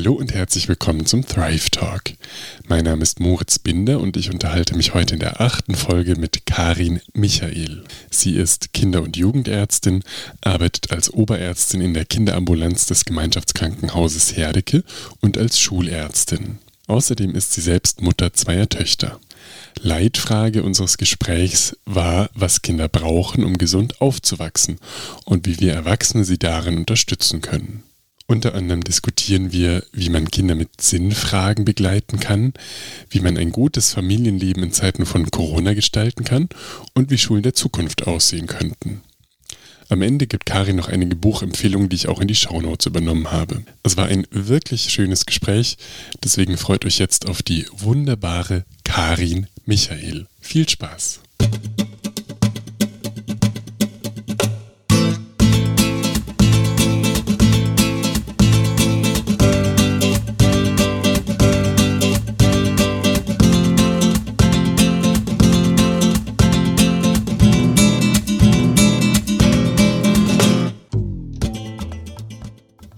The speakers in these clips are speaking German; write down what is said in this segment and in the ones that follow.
Hallo und herzlich willkommen zum Thrive Talk. Mein Name ist Moritz Binder und ich unterhalte mich heute in der achten Folge mit Karin Michael. Sie ist Kinder- und Jugendärztin, arbeitet als Oberärztin in der Kinderambulanz des Gemeinschaftskrankenhauses Herdecke und als Schulärztin. Außerdem ist sie selbst Mutter zweier Töchter. Leitfrage unseres Gesprächs war, was Kinder brauchen, um gesund aufzuwachsen und wie wir Erwachsene sie darin unterstützen können. Unter anderem diskutieren wir, wie man Kinder mit Sinnfragen begleiten kann, wie man ein gutes Familienleben in Zeiten von Corona gestalten kann und wie Schulen der Zukunft aussehen könnten. Am Ende gibt Karin noch einige Buchempfehlungen, die ich auch in die Shownotes übernommen habe. Es war ein wirklich schönes Gespräch, deswegen freut euch jetzt auf die wunderbare Karin Michael. Viel Spaß!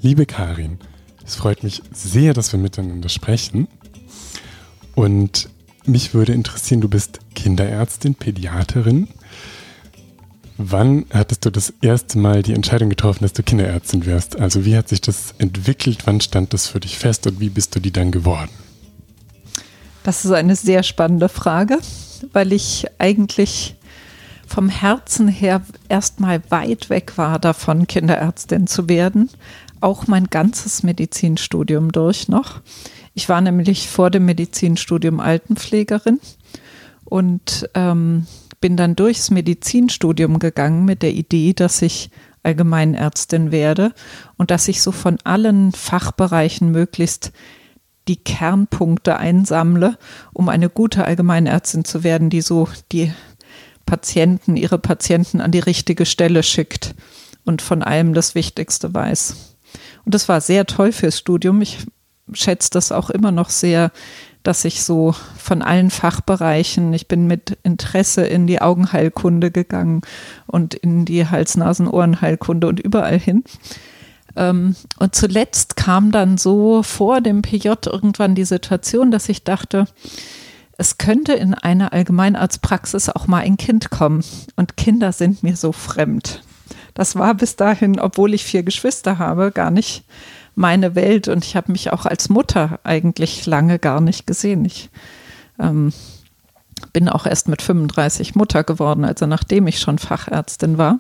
Liebe Karin, es freut mich sehr, dass wir miteinander sprechen. Und mich würde interessieren, du bist Kinderärztin, Pädiaterin. Wann hattest du das erste Mal die Entscheidung getroffen, dass du Kinderärztin wirst? Also wie hat sich das entwickelt? Wann stand das für dich fest und wie bist du die dann geworden? Das ist eine sehr spannende Frage, weil ich eigentlich vom Herzen her erstmal weit weg war davon, Kinderärztin zu werden auch mein ganzes Medizinstudium durch noch. Ich war nämlich vor dem Medizinstudium Altenpflegerin und ähm, bin dann durchs Medizinstudium gegangen mit der Idee, dass ich Allgemeinärztin werde und dass ich so von allen Fachbereichen möglichst die Kernpunkte einsammle, um eine gute Allgemeinärztin zu werden, die so die Patienten, ihre Patienten an die richtige Stelle schickt und von allem das Wichtigste weiß. Und das war sehr toll fürs Studium. Ich schätze das auch immer noch sehr, dass ich so von allen Fachbereichen, ich bin mit Interesse in die Augenheilkunde gegangen und in die Hals-Nasen-Ohrenheilkunde und überall hin. Ähm, und zuletzt kam dann so vor dem PJ irgendwann die Situation, dass ich dachte, es könnte in einer Allgemeinarztpraxis auch mal ein Kind kommen. Und Kinder sind mir so fremd. Das war bis dahin, obwohl ich vier Geschwister habe, gar nicht meine Welt und ich habe mich auch als Mutter eigentlich lange gar nicht gesehen. Ich ähm, bin auch erst mit 35 Mutter geworden, also nachdem ich schon Fachärztin war.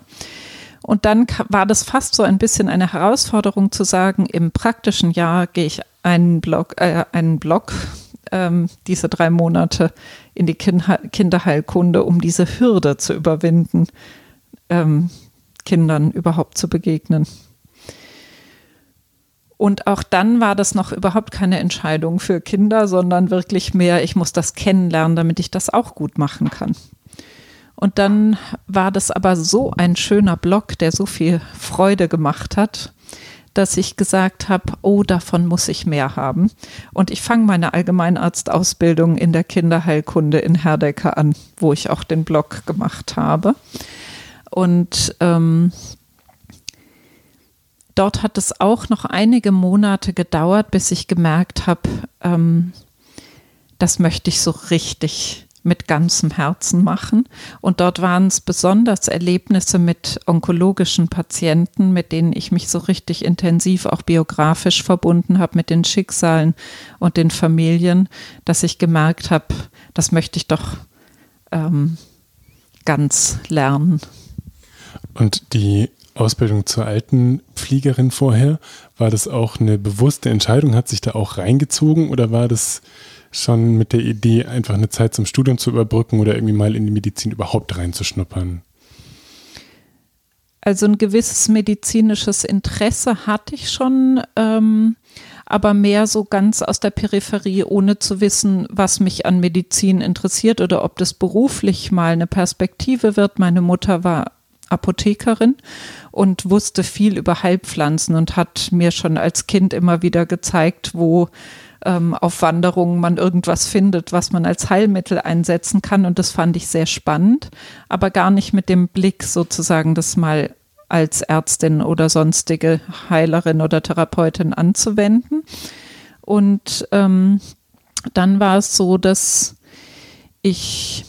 Und dann war das fast so ein bisschen eine Herausforderung zu sagen, im praktischen Jahr gehe ich einen Block, äh, einen Block ähm, diese drei Monate in die Kinderheilkunde, um diese Hürde zu überwinden, ähm, Kindern überhaupt zu begegnen. Und auch dann war das noch überhaupt keine Entscheidung für Kinder, sondern wirklich mehr, ich muss das kennenlernen, damit ich das auch gut machen kann. Und dann war das aber so ein schöner Blog, der so viel Freude gemacht hat, dass ich gesagt habe, oh, davon muss ich mehr haben. Und ich fange meine Allgemeinarztausbildung in der Kinderheilkunde in Herdecke an, wo ich auch den Blog gemacht habe. Und ähm, dort hat es auch noch einige Monate gedauert, bis ich gemerkt habe, ähm, das möchte ich so richtig mit ganzem Herzen machen. Und dort waren es besonders Erlebnisse mit onkologischen Patienten, mit denen ich mich so richtig intensiv auch biografisch verbunden habe, mit den Schicksalen und den Familien, dass ich gemerkt habe, das möchte ich doch ähm, ganz lernen. Und die Ausbildung zur alten Fliegerin vorher, war das auch eine bewusste Entscheidung? Hat sich da auch reingezogen oder war das schon mit der Idee, einfach eine Zeit zum Studium zu überbrücken oder irgendwie mal in die Medizin überhaupt reinzuschnuppern? Also ein gewisses medizinisches Interesse hatte ich schon, ähm, aber mehr so ganz aus der Peripherie, ohne zu wissen, was mich an Medizin interessiert oder ob das beruflich mal eine Perspektive wird. Meine Mutter war Apothekerin und wusste viel über Heilpflanzen und hat mir schon als Kind immer wieder gezeigt, wo ähm, auf Wanderungen man irgendwas findet, was man als Heilmittel einsetzen kann. Und das fand ich sehr spannend, aber gar nicht mit dem Blick sozusagen, das mal als Ärztin oder sonstige Heilerin oder Therapeutin anzuwenden. Und ähm, dann war es so, dass ich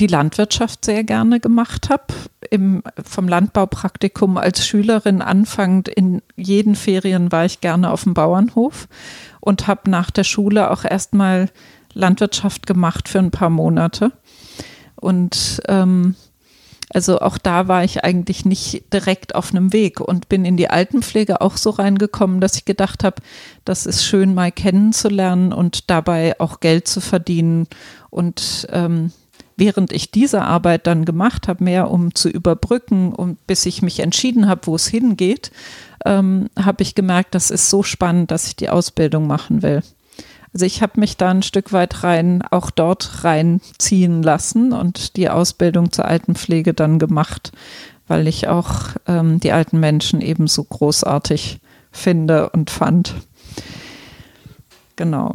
die Landwirtschaft sehr gerne gemacht habe. vom Landbaupraktikum als Schülerin anfangend in jeden Ferien war ich gerne auf dem Bauernhof und habe nach der Schule auch erstmal Landwirtschaft gemacht für ein paar Monate. Und ähm, also auch da war ich eigentlich nicht direkt auf einem Weg und bin in die Altenpflege auch so reingekommen, dass ich gedacht habe, das ist schön mal kennenzulernen und dabei auch Geld zu verdienen. Und ähm, während ich diese Arbeit dann gemacht habe, mehr um zu überbrücken und bis ich mich entschieden habe, wo es hingeht, ähm, habe ich gemerkt, das ist so spannend, dass ich die Ausbildung machen will. Also ich habe mich da ein Stück weit rein, auch dort reinziehen lassen und die Ausbildung zur Altenpflege dann gemacht, weil ich auch ähm, die alten Menschen eben so großartig finde und fand. Genau.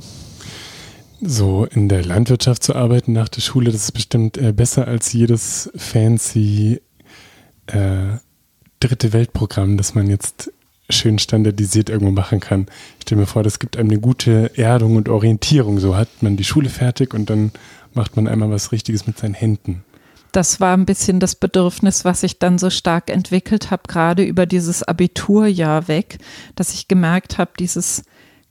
So in der Landwirtschaft zu arbeiten nach der Schule, das ist bestimmt äh, besser als jedes fancy äh, dritte Weltprogramm, das man jetzt schön standardisiert irgendwo machen kann. Ich stelle mir vor, das gibt einem eine gute Erdung und Orientierung. So hat man die Schule fertig und dann macht man einmal was Richtiges mit seinen Händen. Das war ein bisschen das Bedürfnis, was ich dann so stark entwickelt habe, gerade über dieses Abiturjahr weg, dass ich gemerkt habe, dieses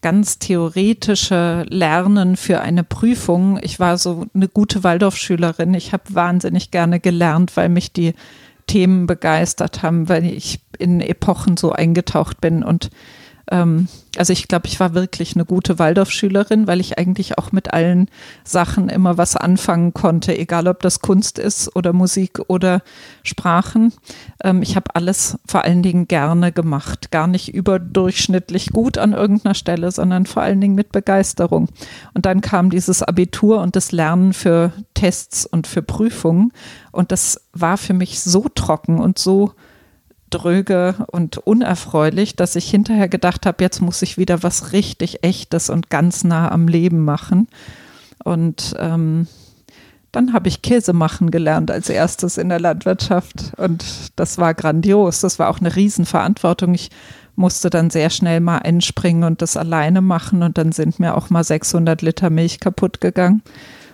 ganz theoretische Lernen für eine Prüfung. Ich war so eine gute Waldorfschülerin. Ich habe wahnsinnig gerne gelernt, weil mich die Themen begeistert haben, weil ich in Epochen so eingetaucht bin und ähm, also ich glaube, ich war wirklich eine gute Waldorfschülerin, weil ich eigentlich auch mit allen Sachen immer was anfangen konnte, egal ob das Kunst ist oder Musik oder Sprachen. Ähm, ich habe alles vor allen Dingen gerne gemacht, gar nicht überdurchschnittlich gut an irgendeiner Stelle, sondern vor allen Dingen mit Begeisterung. Und dann kam dieses Abitur und das Lernen für Tests und für Prüfungen und das war für mich so trocken und so dröge und unerfreulich, dass ich hinterher gedacht habe, jetzt muss ich wieder was richtig Echtes und ganz nah am Leben machen. Und ähm, dann habe ich Käse machen gelernt als erstes in der Landwirtschaft und das war grandios. Das war auch eine Riesenverantwortung. Ich musste dann sehr schnell mal einspringen und das alleine machen und dann sind mir auch mal 600 Liter Milch kaputt gegangen.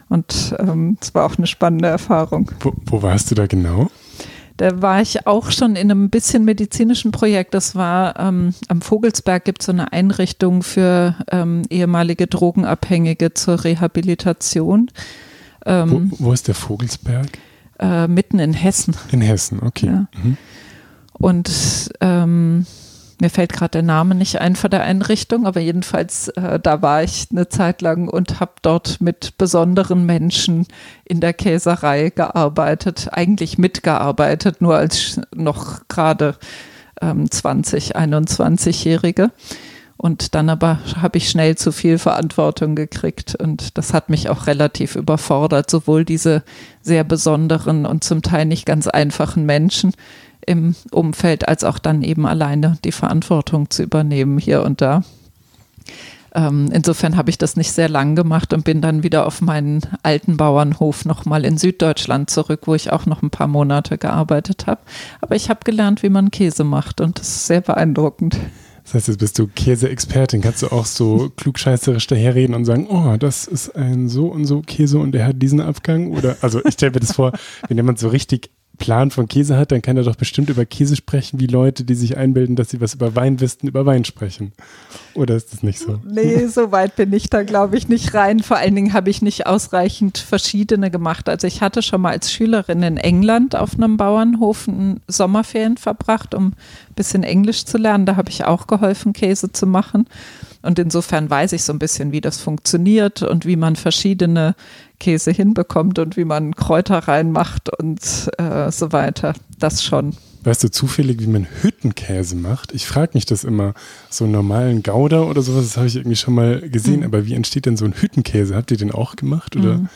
Und ähm, es ähm, war auch eine spannende Erfahrung. Wo, wo warst du da genau? Da war ich auch schon in einem bisschen medizinischen Projekt. Das war ähm, am Vogelsberg gibt es so eine Einrichtung für ähm, ehemalige Drogenabhängige zur Rehabilitation. Ähm, wo, wo, ist der Vogelsberg? Äh, mitten in Hessen. In Hessen, okay. Ja. Mhm. Und ähm, mir fällt gerade der Name nicht ein von der Einrichtung, aber jedenfalls äh, da war ich eine Zeit lang und habe dort mit besonderen Menschen in der Käserei gearbeitet, eigentlich mitgearbeitet, nur als noch gerade ähm, 20, 21-Jährige. Und dann aber habe ich schnell zu viel Verantwortung gekriegt und das hat mich auch relativ überfordert, sowohl diese sehr besonderen und zum Teil nicht ganz einfachen Menschen, im Umfeld, als auch dann eben alleine die Verantwortung zu übernehmen hier und da. Ähm, insofern habe ich das nicht sehr lang gemacht und bin dann wieder auf meinen alten Bauernhof nochmal in Süddeutschland zurück, wo ich auch noch ein paar Monate gearbeitet habe. Aber ich habe gelernt, wie man Käse macht und das ist sehr beeindruckend. Das heißt, jetzt bist du Käseexpertin. Kannst du auch so klugscheißerisch daherreden und sagen, oh, das ist ein so und so Käse und der hat diesen Abgang? Oder, also ich stelle mir das vor, wenn jemand so richtig Plan von Käse hat, dann kann er doch bestimmt über Käse sprechen, wie Leute, die sich einbilden, dass sie was über Wein wissen, über Wein sprechen. Oder ist das nicht so? Nee, so weit bin ich da, glaube ich, nicht rein. Vor allen Dingen habe ich nicht ausreichend verschiedene gemacht. Also ich hatte schon mal als Schülerin in England auf einem Bauernhof Sommerferien verbracht, um ein bisschen Englisch zu lernen. Da habe ich auch geholfen, Käse zu machen. Und insofern weiß ich so ein bisschen, wie das funktioniert und wie man verschiedene Käse hinbekommt und wie man Kräuter reinmacht und äh, so weiter. Das schon. Weißt du zufällig, wie man Hüttenkäse macht? Ich frage mich das immer. So einen normalen Gouda oder sowas, das habe ich irgendwie schon mal gesehen. Mhm. Aber wie entsteht denn so ein Hüttenkäse? Habt ihr den auch gemacht? Oder? Mhm.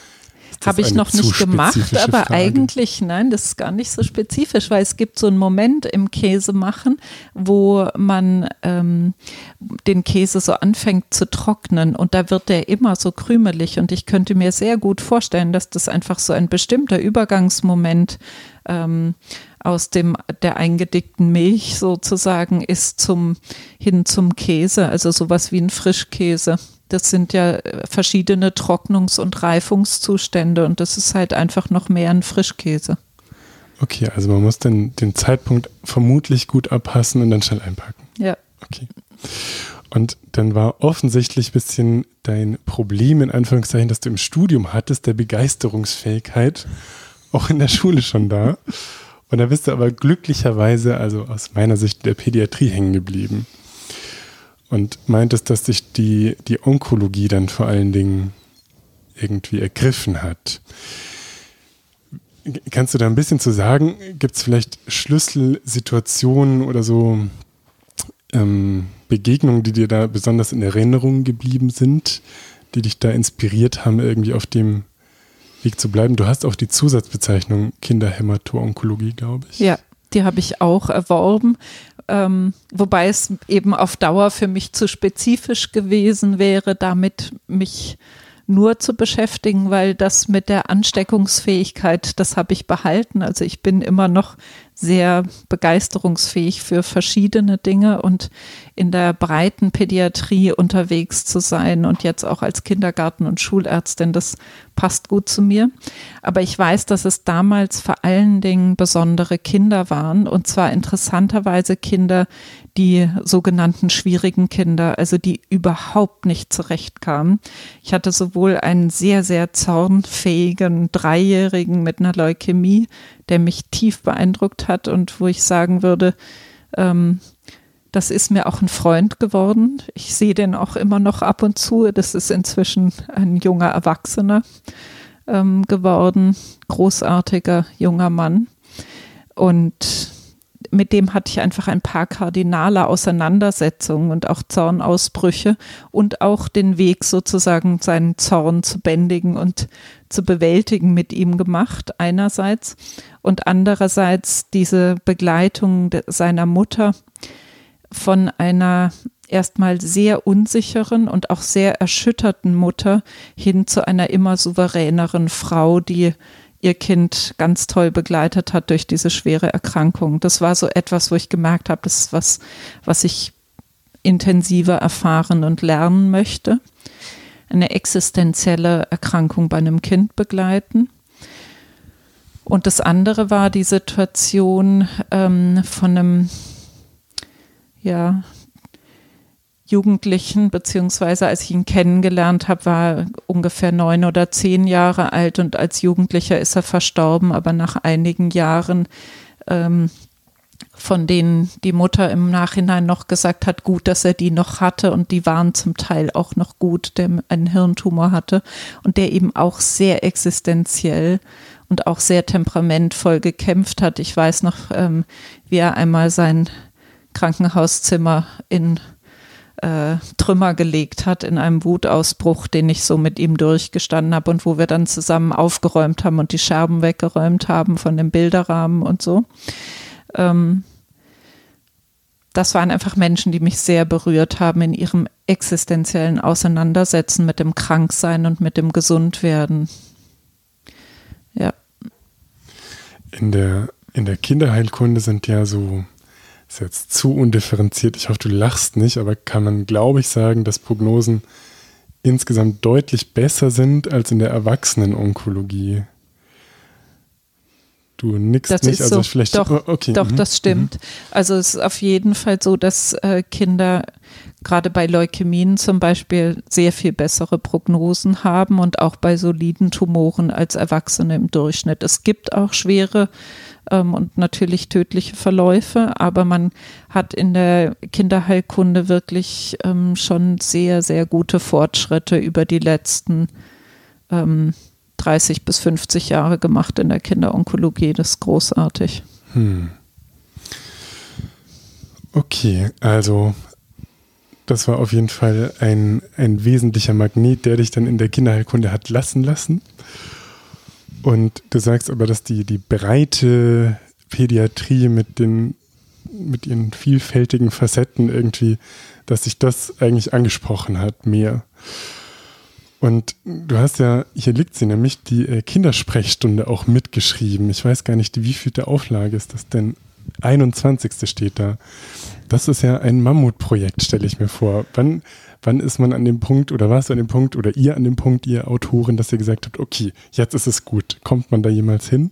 Habe ich noch nicht gemacht, aber Frage? eigentlich, nein, das ist gar nicht so spezifisch, weil es gibt so einen Moment im Käsemachen, wo man ähm, den Käse so anfängt zu trocknen und da wird der immer so krümelig und ich könnte mir sehr gut vorstellen, dass das einfach so ein bestimmter Übergangsmoment ähm, aus dem der eingedickten Milch sozusagen ist zum hin zum Käse, also sowas wie ein Frischkäse. Das sind ja äh, verschiedene Trocknungs- und Reifungszustände und das ist halt einfach noch mehr ein Frischkäse. Okay, also man muss dann den Zeitpunkt vermutlich gut abpassen und dann schnell einpacken. Ja. Okay. Und dann war offensichtlich ein bisschen dein Problem, in Anführungszeichen, das du im Studium hattest, der Begeisterungsfähigkeit, auch in der Schule schon da. Und da bist du aber glücklicherweise, also aus meiner Sicht, der Pädiatrie hängen geblieben. Und meintest, dass sich die, die Onkologie dann vor allen Dingen irgendwie ergriffen hat. Kannst du da ein bisschen zu sagen? Gibt es vielleicht Schlüsselsituationen oder so ähm, Begegnungen, die dir da besonders in Erinnerung geblieben sind, die dich da inspiriert haben, irgendwie auf dem Weg zu bleiben? Du hast auch die Zusatzbezeichnung Kinderhämato-Onkologie, glaube ich. Ja, die habe ich auch erworben, ähm, wobei es eben auf Dauer für mich zu spezifisch gewesen wäre, damit mich nur zu beschäftigen, weil das mit der Ansteckungsfähigkeit, das habe ich behalten. Also ich bin immer noch sehr begeisterungsfähig für verschiedene Dinge und in der breiten Pädiatrie unterwegs zu sein und jetzt auch als Kindergarten- und Schulärztin, das passt gut zu mir. Aber ich weiß, dass es damals vor allen Dingen besondere Kinder waren und zwar interessanterweise Kinder, die sogenannten schwierigen Kinder, also die überhaupt nicht zurechtkamen. Ich hatte sowohl einen sehr, sehr zornfähigen Dreijährigen mit einer Leukämie, der mich tief beeindruckt hat und wo ich sagen würde, ähm, das ist mir auch ein Freund geworden. Ich sehe den auch immer noch ab und zu. Das ist inzwischen ein junger Erwachsener ähm, geworden, großartiger junger Mann. Und mit dem hatte ich einfach ein paar kardinale Auseinandersetzungen und auch Zornausbrüche und auch den Weg sozusagen seinen Zorn zu bändigen und zu bewältigen mit ihm gemacht, einerseits. Und andererseits diese Begleitung seiner Mutter von einer erstmal sehr unsicheren und auch sehr erschütterten Mutter hin zu einer immer souveräneren Frau, die ihr Kind ganz toll begleitet hat durch diese schwere Erkrankung. Das war so etwas, wo ich gemerkt habe, das ist was, was ich intensiver erfahren und lernen möchte. Eine existenzielle Erkrankung bei einem Kind begleiten. Und das andere war die Situation ähm, von einem, ja, Jugendlichen, beziehungsweise als ich ihn kennengelernt habe, war er ungefähr neun oder zehn Jahre alt und als Jugendlicher ist er verstorben, aber nach einigen Jahren, ähm, von denen die Mutter im Nachhinein noch gesagt hat, gut, dass er die noch hatte und die waren zum Teil auch noch gut, der einen Hirntumor hatte und der eben auch sehr existenziell und auch sehr temperamentvoll gekämpft hat. Ich weiß noch, ähm, wie er einmal sein Krankenhauszimmer in äh, Trümmer gelegt hat in einem Wutausbruch, den ich so mit ihm durchgestanden habe und wo wir dann zusammen aufgeräumt haben und die Scherben weggeräumt haben von dem Bilderrahmen und so. Ähm, das waren einfach Menschen, die mich sehr berührt haben in ihrem existenziellen Auseinandersetzen mit dem Kranksein und mit dem Gesundwerden. Ja. In der, in der Kinderheilkunde sind ja so ist jetzt zu undifferenziert. Ich hoffe, du lachst nicht, aber kann man, glaube ich, sagen, dass Prognosen insgesamt deutlich besser sind als in der Erwachsenen-Onkologie. Du nickst das nicht, also so. vielleicht. Doch, oh, okay. doch mhm. das stimmt. Mhm. Also es ist auf jeden Fall so, dass äh, Kinder gerade bei Leukämien zum Beispiel sehr viel bessere Prognosen haben und auch bei soliden Tumoren als Erwachsene im Durchschnitt. Es gibt auch schwere ähm, und natürlich tödliche Verläufe, aber man hat in der Kinderheilkunde wirklich ähm, schon sehr, sehr gute Fortschritte über die letzten ähm, 30 bis 50 Jahre gemacht in der Kinderonkologie. Das ist großartig. Hm. Okay, also das war auf jeden Fall ein, ein wesentlicher Magnet, der dich dann in der Kinderheilkunde hat lassen lassen. Und du sagst aber, dass die, die breite Pädiatrie mit den mit ihren vielfältigen Facetten irgendwie, dass sich das eigentlich angesprochen hat, mehr. Und du hast ja, hier liegt sie nämlich, die äh, Kindersprechstunde auch mitgeschrieben. Ich weiß gar nicht, wie viel der Auflage ist das denn? 21. steht da. Das ist ja ein Mammutprojekt, stelle ich mir vor. Wann, wann ist man an dem Punkt oder warst du an dem Punkt oder ihr an dem Punkt, ihr Autorin, dass ihr gesagt habt, okay, jetzt ist es gut. Kommt man da jemals hin?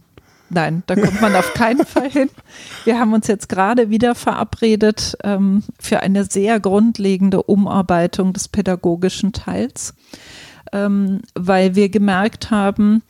Nein, da kommt man auf keinen Fall hin. Wir haben uns jetzt gerade wieder verabredet ähm, für eine sehr grundlegende Umarbeitung des pädagogischen Teils, ähm, weil wir gemerkt haben,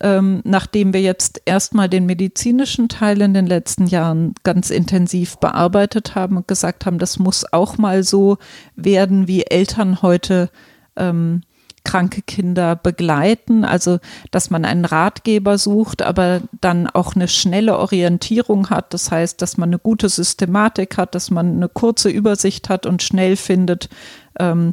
ähm, nachdem wir jetzt erstmal den medizinischen Teil in den letzten Jahren ganz intensiv bearbeitet haben und gesagt haben, das muss auch mal so werden, wie Eltern heute ähm, kranke Kinder begleiten, also dass man einen Ratgeber sucht, aber dann auch eine schnelle Orientierung hat. Das heißt, dass man eine gute Systematik hat, dass man eine kurze Übersicht hat und schnell findet, ähm,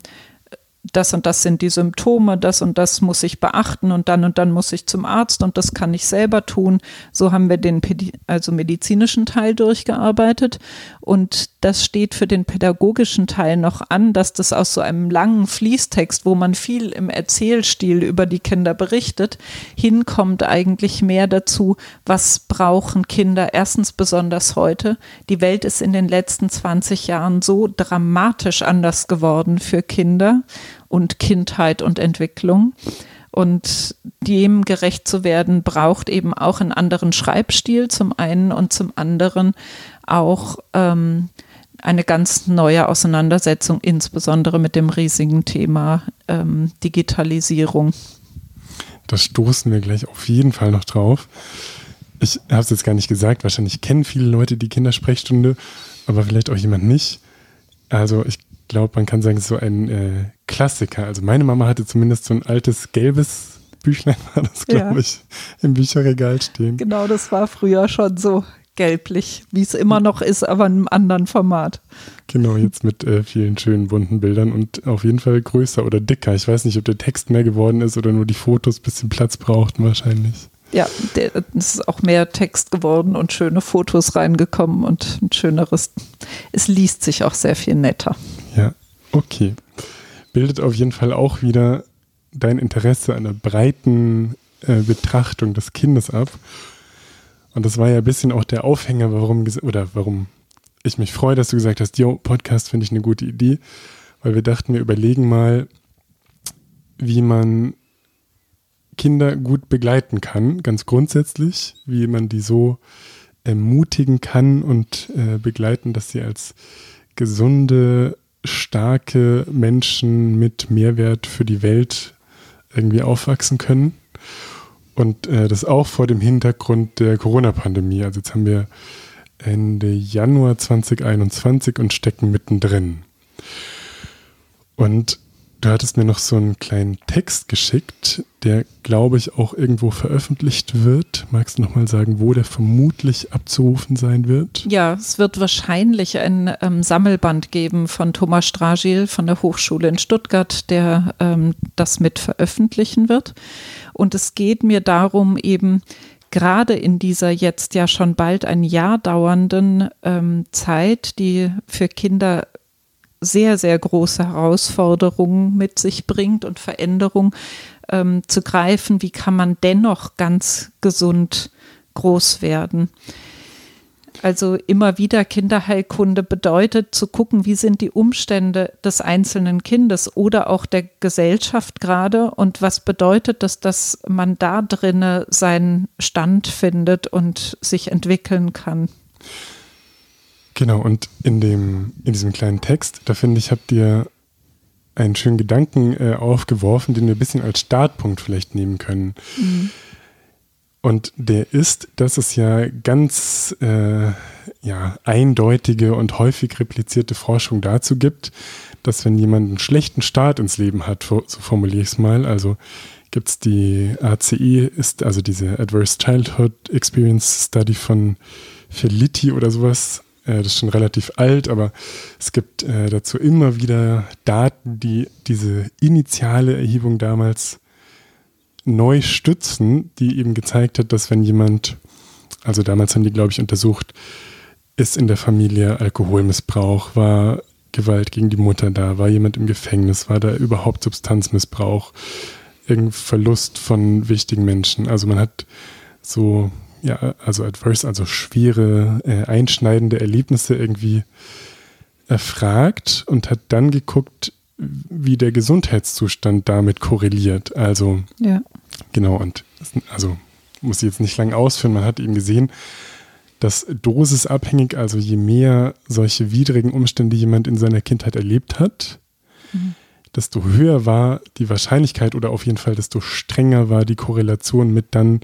das und das sind die Symptome, das und das muss ich beachten und dann und dann muss ich zum Arzt und das kann ich selber tun. So haben wir den also medizinischen Teil durchgearbeitet und das steht für den pädagogischen Teil noch an, dass das aus so einem langen Fließtext, wo man viel im Erzählstil über die Kinder berichtet, hinkommt eigentlich mehr dazu, was brauchen Kinder erstens besonders heute. Die Welt ist in den letzten 20 Jahren so dramatisch anders geworden für Kinder und Kindheit und Entwicklung. Und dem gerecht zu werden, braucht eben auch einen anderen Schreibstil zum einen und zum anderen auch ähm, eine ganz neue Auseinandersetzung, insbesondere mit dem riesigen Thema ähm, Digitalisierung. Da stoßen wir gleich auf jeden Fall noch drauf. Ich habe es jetzt gar nicht gesagt, wahrscheinlich kennen viele Leute die Kindersprechstunde, aber vielleicht auch jemand nicht. Also ich glaube, man kann sagen, es ist so ein äh, Klassiker. Also meine Mama hatte zumindest so ein altes gelbes Büchlein, war das, glaube ja. ich, im Bücherregal stehen. Genau, das war früher schon so gelblich, wie es immer noch ist, aber in einem anderen Format. Genau, jetzt mit äh, vielen schönen bunten Bildern und auf jeden Fall größer oder dicker. Ich weiß nicht, ob der Text mehr geworden ist oder nur die Fotos ein bisschen Platz brauchten wahrscheinlich. Ja, es ist auch mehr Text geworden und schöne Fotos reingekommen und ein schöneres. Es liest sich auch sehr viel netter. Ja, okay. Bildet auf jeden Fall auch wieder dein Interesse an einer breiten äh, Betrachtung des Kindes ab. Und das war ja ein bisschen auch der Aufhänger, warum oder warum ich mich freue, dass du gesagt hast, yo, Podcast finde ich eine gute Idee, weil wir dachten, wir überlegen mal, wie man Kinder gut begleiten kann, ganz grundsätzlich, wie man die so ermutigen kann und äh, begleiten, dass sie als gesunde, starke Menschen mit Mehrwert für die Welt irgendwie aufwachsen können. Und äh, das auch vor dem Hintergrund der Corona-Pandemie. Also jetzt haben wir Ende Januar 2021 und stecken mittendrin. Und Du hattest mir noch so einen kleinen Text geschickt, der, glaube ich, auch irgendwo veröffentlicht wird. Magst du nochmal sagen, wo der vermutlich abzurufen sein wird? Ja, es wird wahrscheinlich ein ähm, Sammelband geben von Thomas Stragil von der Hochschule in Stuttgart, der ähm, das mit veröffentlichen wird. Und es geht mir darum, eben gerade in dieser jetzt ja schon bald ein Jahr dauernden ähm, Zeit, die für Kinder sehr, sehr große Herausforderungen mit sich bringt und Veränderung ähm, zu greifen. Wie kann man dennoch ganz gesund groß werden? Also immer wieder Kinderheilkunde bedeutet zu gucken, wie sind die Umstände des einzelnen Kindes oder auch der Gesellschaft gerade und was bedeutet das, dass man da drinne seinen Stand findet und sich entwickeln kann. Genau, und in, dem, in diesem kleinen Text, da finde ich, habt ihr einen schönen Gedanken äh, aufgeworfen, den wir ein bisschen als Startpunkt vielleicht nehmen können. Mhm. Und der ist, dass es ja ganz äh, ja, eindeutige und häufig replizierte Forschung dazu gibt, dass wenn jemand einen schlechten Start ins Leben hat, so formuliere ich es mal, also gibt es die ACE, ist also diese Adverse Childhood Experience Study von Felitti oder sowas, das ist schon relativ alt, aber es gibt äh, dazu immer wieder Daten, die diese initiale Erhebung damals neu stützen, die eben gezeigt hat, dass wenn jemand, also damals haben die, glaube ich, untersucht, ist in der Familie Alkoholmissbrauch, war Gewalt gegen die Mutter da? War jemand im Gefängnis? War da überhaupt Substanzmissbrauch? Irgendein Verlust von wichtigen Menschen? Also man hat so, ja, also adverse, also schwere, äh, einschneidende Erlebnisse irgendwie erfragt und hat dann geguckt, wie der Gesundheitszustand damit korreliert. Also, ja. genau, und also muss ich jetzt nicht lange ausführen, man hat eben gesehen, dass dosisabhängig, also je mehr solche widrigen Umstände jemand in seiner Kindheit erlebt hat, mhm. desto höher war die Wahrscheinlichkeit oder auf jeden Fall desto strenger war die Korrelation mit dann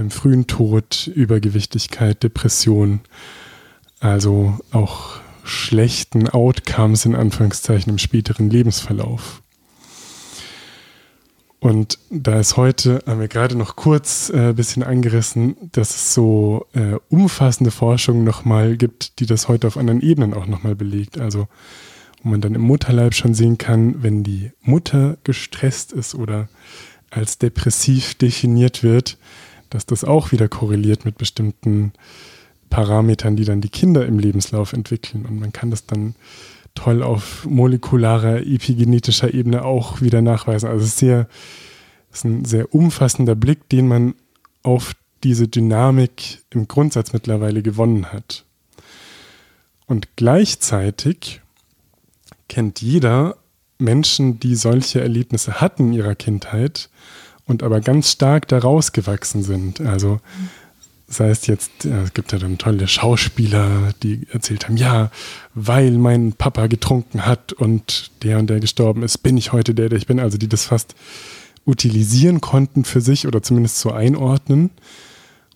einem frühen Tod, Übergewichtigkeit, Depression, also auch schlechten Outcomes in Anführungszeichen im späteren Lebensverlauf. Und da ist heute, haben wir gerade noch kurz ein äh, bisschen angerissen, dass es so äh, umfassende Forschung nochmal gibt, die das heute auf anderen Ebenen auch nochmal belegt. Also wo man dann im Mutterleib schon sehen kann, wenn die Mutter gestresst ist oder als depressiv definiert wird, dass das auch wieder korreliert mit bestimmten Parametern, die dann die Kinder im Lebenslauf entwickeln. Und man kann das dann toll auf molekularer, epigenetischer Ebene auch wieder nachweisen. Also es ist, sehr, es ist ein sehr umfassender Blick, den man auf diese Dynamik im Grundsatz mittlerweile gewonnen hat. Und gleichzeitig kennt jeder Menschen, die solche Erlebnisse hatten in ihrer Kindheit und aber ganz stark daraus gewachsen sind. Also das heißt jetzt, es gibt ja dann tolle Schauspieler, die erzählt haben, ja, weil mein Papa getrunken hat und der und der gestorben ist, bin ich heute der, der ich bin. Also die das fast utilisieren konnten für sich oder zumindest so einordnen.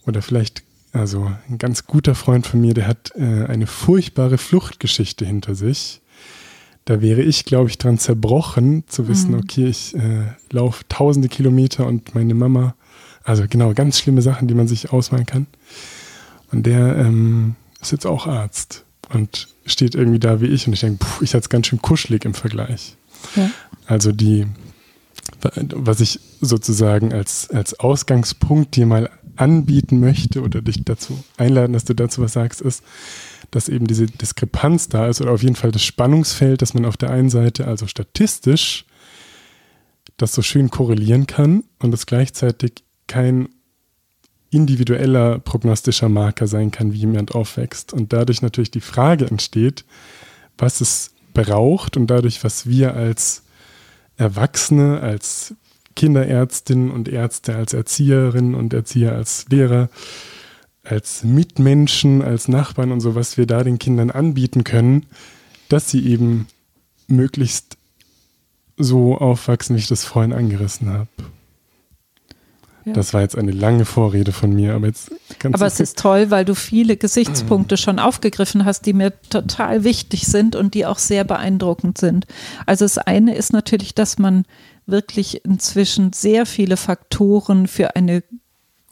Oder vielleicht, also ein ganz guter Freund von mir, der hat äh, eine furchtbare Fluchtgeschichte hinter sich. Da wäre ich, glaube ich, dran zerbrochen, zu wissen, mhm. okay, ich äh, laufe tausende Kilometer und meine Mama also genau, ganz schlimme Sachen, die man sich ausmalen kann. Und der ähm, ist jetzt auch Arzt und steht irgendwie da wie ich und ich denke, puh, ich hatte es ganz schön kuschelig im Vergleich. Ja. Also die, was ich sozusagen als, als Ausgangspunkt dir mal anbieten möchte oder dich dazu einladen, dass du dazu was sagst, ist, dass eben diese Diskrepanz da ist oder auf jeden Fall das Spannungsfeld, dass man auf der einen Seite also statistisch das so schön korrelieren kann und das gleichzeitig kein individueller prognostischer Marker sein kann, wie jemand aufwächst. Und dadurch natürlich die Frage entsteht, was es braucht und dadurch, was wir als Erwachsene, als Kinderärztinnen und Ärzte, als Erzieherinnen und Erzieher, als Lehrer, als Mitmenschen, als Nachbarn und so, was wir da den Kindern anbieten können, dass sie eben möglichst so aufwachsen, wie ich das vorhin angerissen habe. Das war jetzt eine lange Vorrede von mir, aber jetzt ganz Aber es ist toll, weil du viele Gesichtspunkte schon aufgegriffen hast, die mir total wichtig sind und die auch sehr beeindruckend sind. Also das eine ist natürlich, dass man wirklich inzwischen sehr viele Faktoren für eine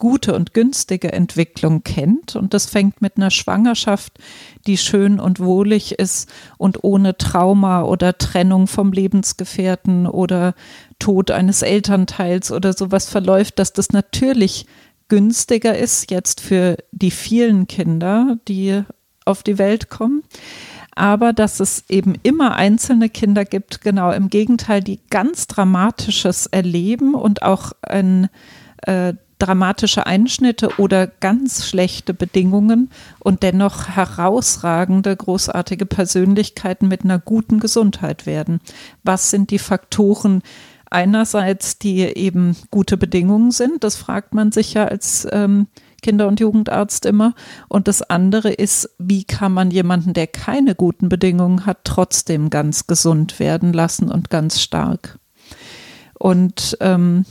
gute und günstige Entwicklung kennt. Und das fängt mit einer Schwangerschaft, die schön und wohlig ist und ohne Trauma oder Trennung vom Lebensgefährten oder Tod eines Elternteils oder sowas verläuft, dass das natürlich günstiger ist jetzt für die vielen Kinder, die auf die Welt kommen aber dass es eben immer einzelne Kinder gibt, genau im Gegenteil, die ganz Dramatisches erleben und auch ein äh, dramatische Einschnitte oder ganz schlechte Bedingungen und dennoch herausragende, großartige Persönlichkeiten mit einer guten Gesundheit werden. Was sind die Faktoren, einerseits, die eben gute Bedingungen sind, das fragt man sich ja als ähm, Kinder- und Jugendarzt immer. Und das andere ist, wie kann man jemanden, der keine guten Bedingungen hat, trotzdem ganz gesund werden lassen und ganz stark. Und ähm,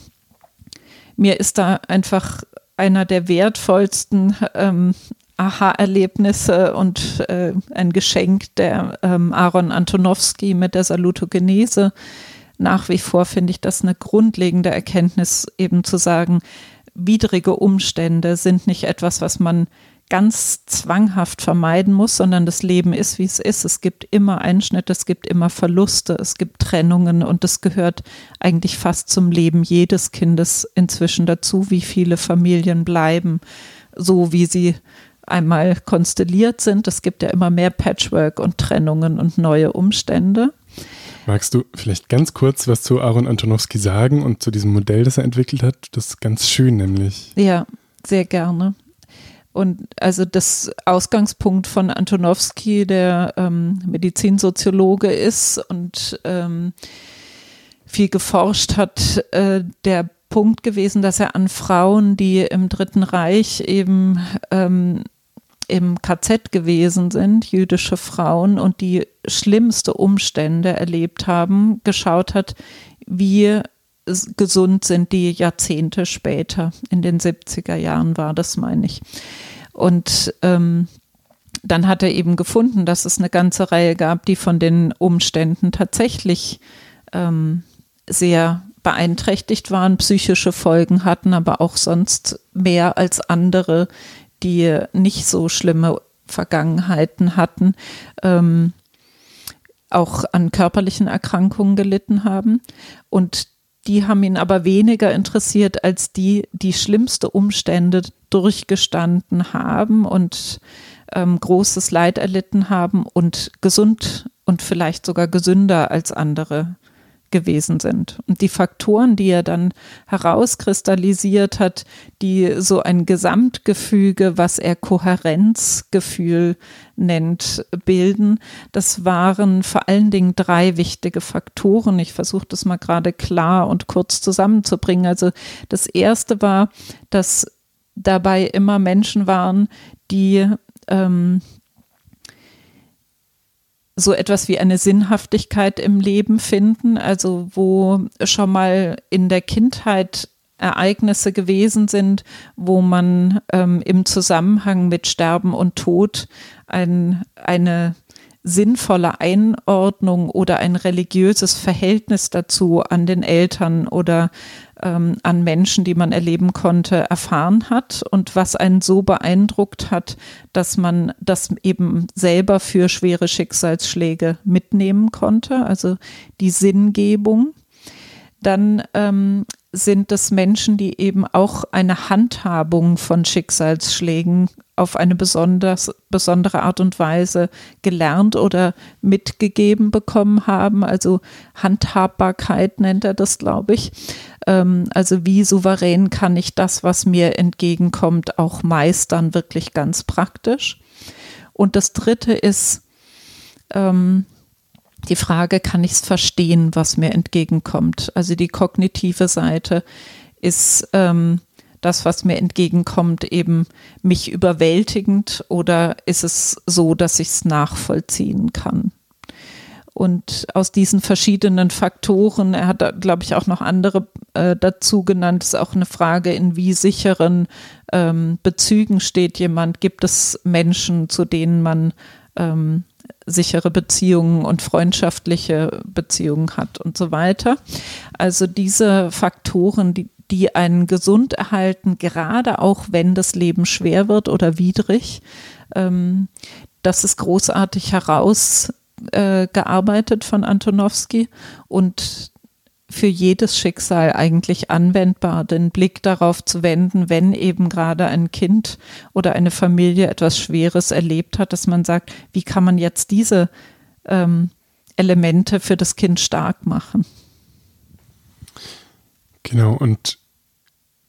mir ist da einfach einer der wertvollsten ähm, Aha-Erlebnisse und äh, ein Geschenk der ähm, Aaron Antonowski mit der Salutogenese. Nach wie vor finde ich das eine grundlegende Erkenntnis, eben zu sagen, widrige Umstände sind nicht etwas, was man ganz zwanghaft vermeiden muss, sondern das Leben ist, wie es ist. Es gibt immer Einschnitte, es gibt immer Verluste, es gibt Trennungen und das gehört eigentlich fast zum Leben jedes Kindes inzwischen dazu, wie viele Familien bleiben, so wie sie einmal konstelliert sind. Es gibt ja immer mehr Patchwork und Trennungen und neue Umstände. Magst du vielleicht ganz kurz was zu Aaron Antonowski sagen und zu diesem Modell, das er entwickelt hat? Das ist ganz schön, nämlich. Ja, sehr gerne. Und also das Ausgangspunkt von Antonowski, der ähm, Medizinsoziologe ist und ähm, viel geforscht hat, äh, der Punkt gewesen, dass er an Frauen, die im Dritten Reich eben ähm, im KZ gewesen sind, jüdische Frauen, und die schlimmste Umstände erlebt haben, geschaut hat, wie gesund sind die Jahrzehnte später. In den 70er Jahren war das, meine ich. Und ähm, dann hat er eben gefunden, dass es eine ganze Reihe gab, die von den Umständen tatsächlich ähm, sehr beeinträchtigt waren, psychische Folgen hatten, aber auch sonst mehr als andere, die nicht so schlimme Vergangenheiten hatten, ähm, auch an körperlichen Erkrankungen gelitten haben. Und die haben ihn aber weniger interessiert als die, die schlimmste Umstände durchgestanden haben und ähm, großes Leid erlitten haben und gesund und vielleicht sogar gesünder als andere gewesen sind. Und die Faktoren, die er dann herauskristallisiert hat, die so ein Gesamtgefüge, was er Kohärenzgefühl nennt, bilden, das waren vor allen Dingen drei wichtige Faktoren. Ich versuche das mal gerade klar und kurz zusammenzubringen. Also das erste war, dass dabei immer Menschen waren, die ähm, so etwas wie eine Sinnhaftigkeit im Leben finden, also wo schon mal in der Kindheit Ereignisse gewesen sind, wo man ähm, im Zusammenhang mit Sterben und Tod ein, eine sinnvolle Einordnung oder ein religiöses Verhältnis dazu an den Eltern oder ähm, an Menschen, die man erleben konnte, erfahren hat und was einen so beeindruckt hat, dass man das eben selber für schwere Schicksalsschläge mitnehmen konnte, also die Sinngebung. Dann ähm, sind es Menschen, die eben auch eine Handhabung von Schicksalsschlägen auf eine besonders, besondere Art und Weise gelernt oder mitgegeben bekommen haben. Also Handhabbarkeit nennt er das, glaube ich. Ähm, also wie souverän kann ich das, was mir entgegenkommt, auch meistern, wirklich ganz praktisch. Und das Dritte ist, ähm, die Frage, kann ich es verstehen, was mir entgegenkommt? Also die kognitive Seite ist ähm, das, was mir entgegenkommt, eben mich überwältigend oder ist es so, dass ich es nachvollziehen kann? Und aus diesen verschiedenen Faktoren, er hat, glaube ich, auch noch andere äh, dazu genannt, ist auch eine Frage, in wie sicheren ähm, Bezügen steht jemand. Gibt es Menschen, zu denen man ähm, sichere Beziehungen und freundschaftliche Beziehungen hat und so weiter. Also diese Faktoren, die, die einen gesund erhalten, gerade auch wenn das Leben schwer wird oder widrig, ähm, das ist großartig herausgearbeitet äh, von Antonowski und für jedes Schicksal eigentlich anwendbar, den Blick darauf zu wenden, wenn eben gerade ein Kind oder eine Familie etwas Schweres erlebt hat, dass man sagt, wie kann man jetzt diese ähm, Elemente für das Kind stark machen. Genau, und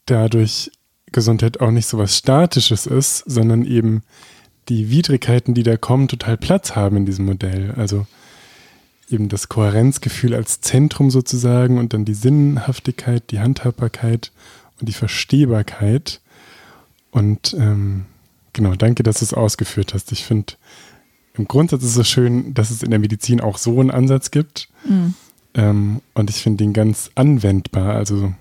dadurch Gesundheit auch nicht so was Statisches ist, sondern eben die Widrigkeiten, die da kommen, total Platz haben in diesem Modell. Also eben das Kohärenzgefühl als Zentrum sozusagen und dann die Sinnhaftigkeit, die Handhabbarkeit und die Verstehbarkeit. Und ähm, genau, danke, dass du es ausgeführt hast. Ich finde, im Grundsatz ist es schön, dass es in der Medizin auch so einen Ansatz gibt. Mhm. Ähm, und ich finde den ganz anwendbar. Also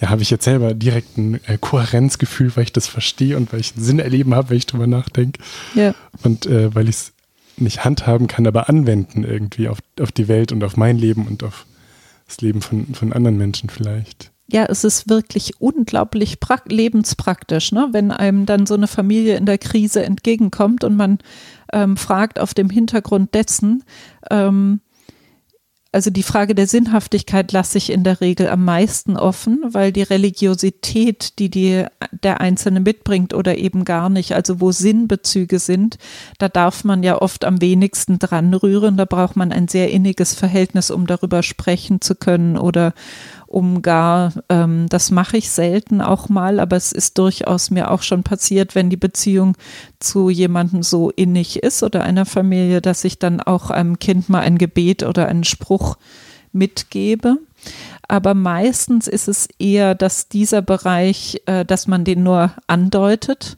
ja, habe ich jetzt selber direkt ein äh, Kohärenzgefühl, weil ich das verstehe und weil ich einen Sinn erleben habe, wenn ich drüber nachdenke. Ja. Und äh, weil ich es nicht handhaben kann, aber anwenden irgendwie auf, auf die Welt und auf mein Leben und auf das Leben von, von anderen Menschen vielleicht. Ja, es ist wirklich unglaublich lebenspraktisch, ne? wenn einem dann so eine Familie in der Krise entgegenkommt und man ähm, fragt auf dem Hintergrund dessen, ähm, also die Frage der Sinnhaftigkeit lasse ich in der Regel am meisten offen, weil die Religiosität, die, die der Einzelne mitbringt oder eben gar nicht, also wo Sinnbezüge sind, da darf man ja oft am wenigsten dran rühren. Da braucht man ein sehr inniges Verhältnis, um darüber sprechen zu können oder um gar, ähm, das mache ich selten auch mal, aber es ist durchaus mir auch schon passiert, wenn die Beziehung zu jemandem so innig ist oder einer Familie, dass ich dann auch einem Kind mal ein Gebet oder einen Spruch mitgebe. Aber meistens ist es eher, dass dieser Bereich, äh, dass man den nur andeutet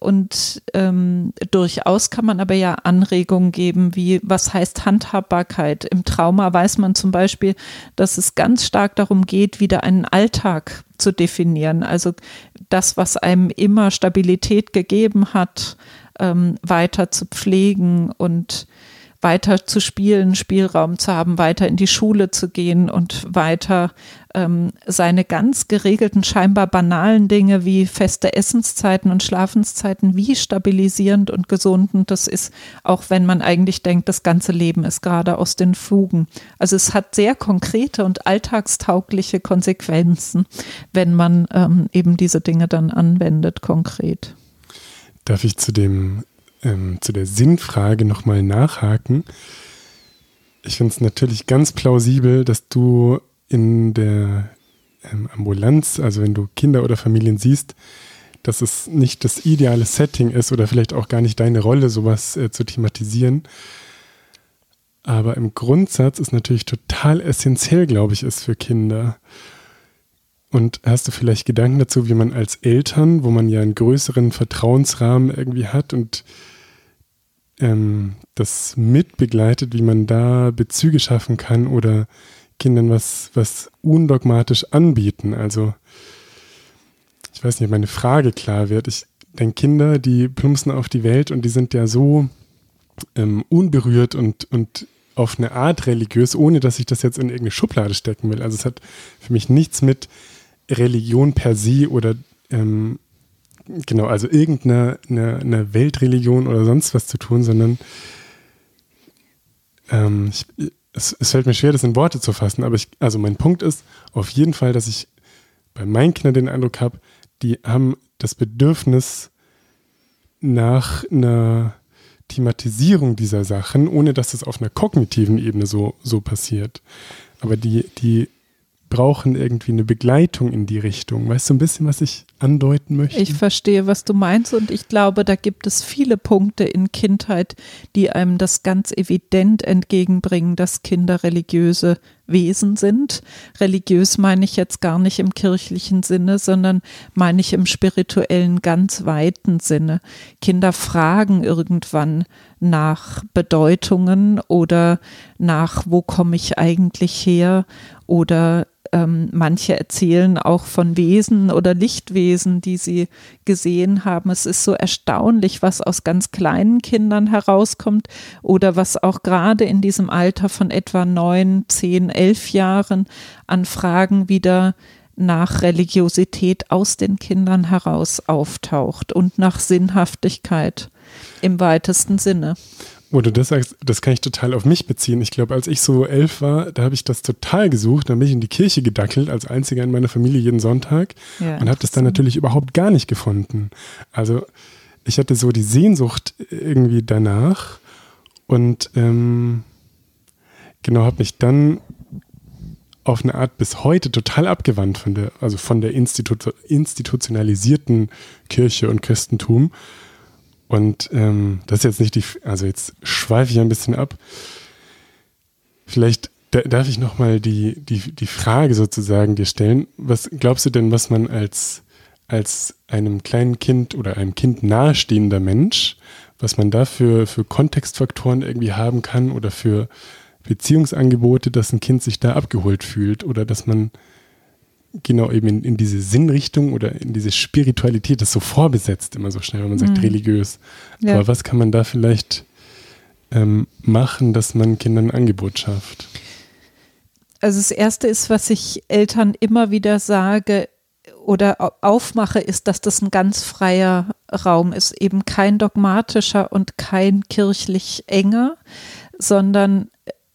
und ähm, durchaus kann man aber ja Anregungen geben, wie was heißt Handhabbarkeit. Im Trauma weiß man zum Beispiel, dass es ganz stark darum geht, wieder einen Alltag zu definieren. Also das, was einem immer Stabilität gegeben hat, ähm, weiter zu pflegen und weiter zu spielen, Spielraum zu haben, weiter in die Schule zu gehen und weiter ähm, seine ganz geregelten, scheinbar banalen Dinge wie feste Essenszeiten und Schlafenszeiten, wie stabilisierend und gesundend das ist, auch wenn man eigentlich denkt, das ganze Leben ist gerade aus den Fugen. Also es hat sehr konkrete und alltagstaugliche Konsequenzen, wenn man ähm, eben diese Dinge dann anwendet, konkret. Darf ich zu dem ähm, zu der Sinnfrage nochmal nachhaken. Ich finde es natürlich ganz plausibel, dass du in der ähm, Ambulanz, also wenn du Kinder oder Familien siehst, dass es nicht das ideale Setting ist oder vielleicht auch gar nicht deine Rolle, sowas äh, zu thematisieren. Aber im Grundsatz ist natürlich total essentiell, glaube ich, ist für Kinder. Und hast du vielleicht Gedanken dazu, wie man als Eltern, wo man ja einen größeren Vertrauensrahmen irgendwie hat und ähm, das mitbegleitet, wie man da Bezüge schaffen kann oder Kindern was, was undogmatisch anbieten? Also, ich weiß nicht, ob meine Frage klar wird. Ich denke, Kinder, die plumpsen auf die Welt und die sind ja so ähm, unberührt und, und auf eine Art religiös, ohne dass ich das jetzt in irgendeine Schublade stecken will. Also es hat für mich nichts mit Religion per se oder ähm, genau, also irgendeine eine, eine Weltreligion oder sonst was zu tun, sondern ähm, ich, es, es, fällt mir schwer, das in Worte zu fassen, aber ich, also mein Punkt ist auf jeden Fall, dass ich bei meinen Kindern den Eindruck habe, die haben das Bedürfnis nach einer Thematisierung dieser Sachen, ohne dass es auf einer kognitiven Ebene so, so passiert. Aber die, die brauchen irgendwie eine Begleitung in die Richtung. Weißt du ein bisschen, was ich andeuten möchte? Ich verstehe, was du meinst und ich glaube, da gibt es viele Punkte in Kindheit, die einem das ganz evident entgegenbringen, dass Kinder religiöse Wesen sind. Religiös meine ich jetzt gar nicht im kirchlichen Sinne, sondern meine ich im spirituellen ganz weiten Sinne. Kinder fragen irgendwann nach Bedeutungen oder nach, wo komme ich eigentlich her oder ähm, manche erzählen auch von Wesen oder Lichtwesen, die sie gesehen haben. Es ist so erstaunlich, was aus ganz kleinen Kindern herauskommt oder was auch gerade in diesem Alter von etwa neun, zehn, elf Jahren an Fragen wieder nach Religiosität aus den Kindern heraus auftaucht und nach Sinnhaftigkeit im weitesten Sinne. Wo du das sagst, das kann ich total auf mich beziehen. Ich glaube, als ich so elf war, da habe ich das total gesucht. Da bin ich in die Kirche gedackelt, als einziger in meiner Familie jeden Sonntag ja, und habe das dann natürlich überhaupt gar nicht gefunden. Also ich hatte so die Sehnsucht irgendwie danach und ähm, genau habe mich dann auf eine Art bis heute total abgewandt von der, also von der Institu institutionalisierten Kirche und Christentum und ähm, das ist jetzt nicht die, also jetzt schweife ich ein bisschen ab. Vielleicht darf ich nochmal die, die, die Frage sozusagen dir stellen. Was glaubst du denn, was man als, als einem kleinen Kind oder einem Kind nahestehender Mensch, was man da für, für Kontextfaktoren irgendwie haben kann oder für Beziehungsangebote, dass ein Kind sich da abgeholt fühlt oder dass man genau eben in, in, diese Sinnrichtung oder in diese Spiritualität, das so vorbesetzt immer so schnell, wenn man sagt mhm. religiös. Ja. Aber was kann man da vielleicht ähm, machen, dass man Kindern ein Angebot schafft? Also das Erste ist, was ich Eltern immer wieder sage oder aufmache, ist, dass das ein ganz freier Raum ist, eben kein dogmatischer und kein kirchlich enger, sondern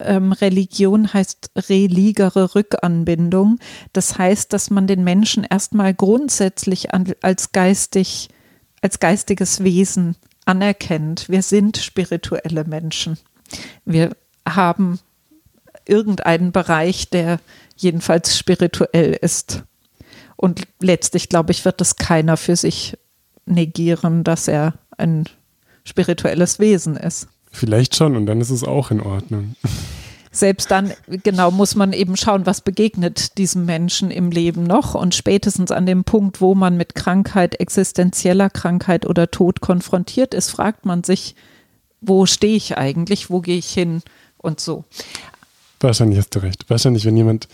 ähm, Religion heißt religere Rückanbindung. Das heißt, dass man den Menschen erstmal grundsätzlich an, als geistig, als geistiges Wesen anerkennt. Wir sind spirituelle Menschen. Wir haben irgendeinen Bereich, der jedenfalls spirituell ist. Und letztlich, glaube ich, wird es keiner für sich negieren, dass er ein spirituelles Wesen ist. Vielleicht schon und dann ist es auch in Ordnung. Selbst dann, genau, muss man eben schauen, was begegnet diesem Menschen im Leben noch. Und spätestens an dem Punkt, wo man mit Krankheit, existenzieller Krankheit oder Tod konfrontiert ist, fragt man sich, wo stehe ich eigentlich, wo gehe ich hin und so. Wahrscheinlich hast du recht. Wahrscheinlich, wenn jemand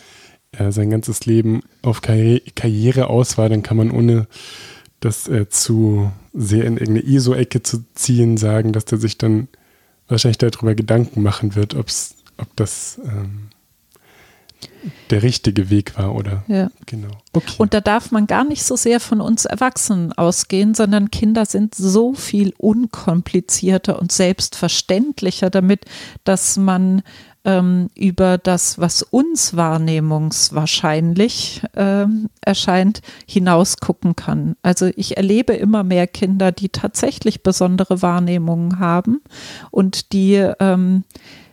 äh, sein ganzes Leben auf Karri Karriere aus war, dann kann man ohne das äh, zu sehr in irgendeine ISO-Ecke zu ziehen, sagen, dass der sich dann wahrscheinlich darüber Gedanken machen wird, ob's, ob das ähm, der richtige Weg war oder ja. genau. Okay. Und da darf man gar nicht so sehr von uns Erwachsenen ausgehen, sondern Kinder sind so viel unkomplizierter und selbstverständlicher damit, dass man ähm, über das, was uns wahrnehmungswahrscheinlich ähm, erscheint, hinausgucken kann. Also ich erlebe immer mehr Kinder, die tatsächlich besondere Wahrnehmungen haben und die ähm,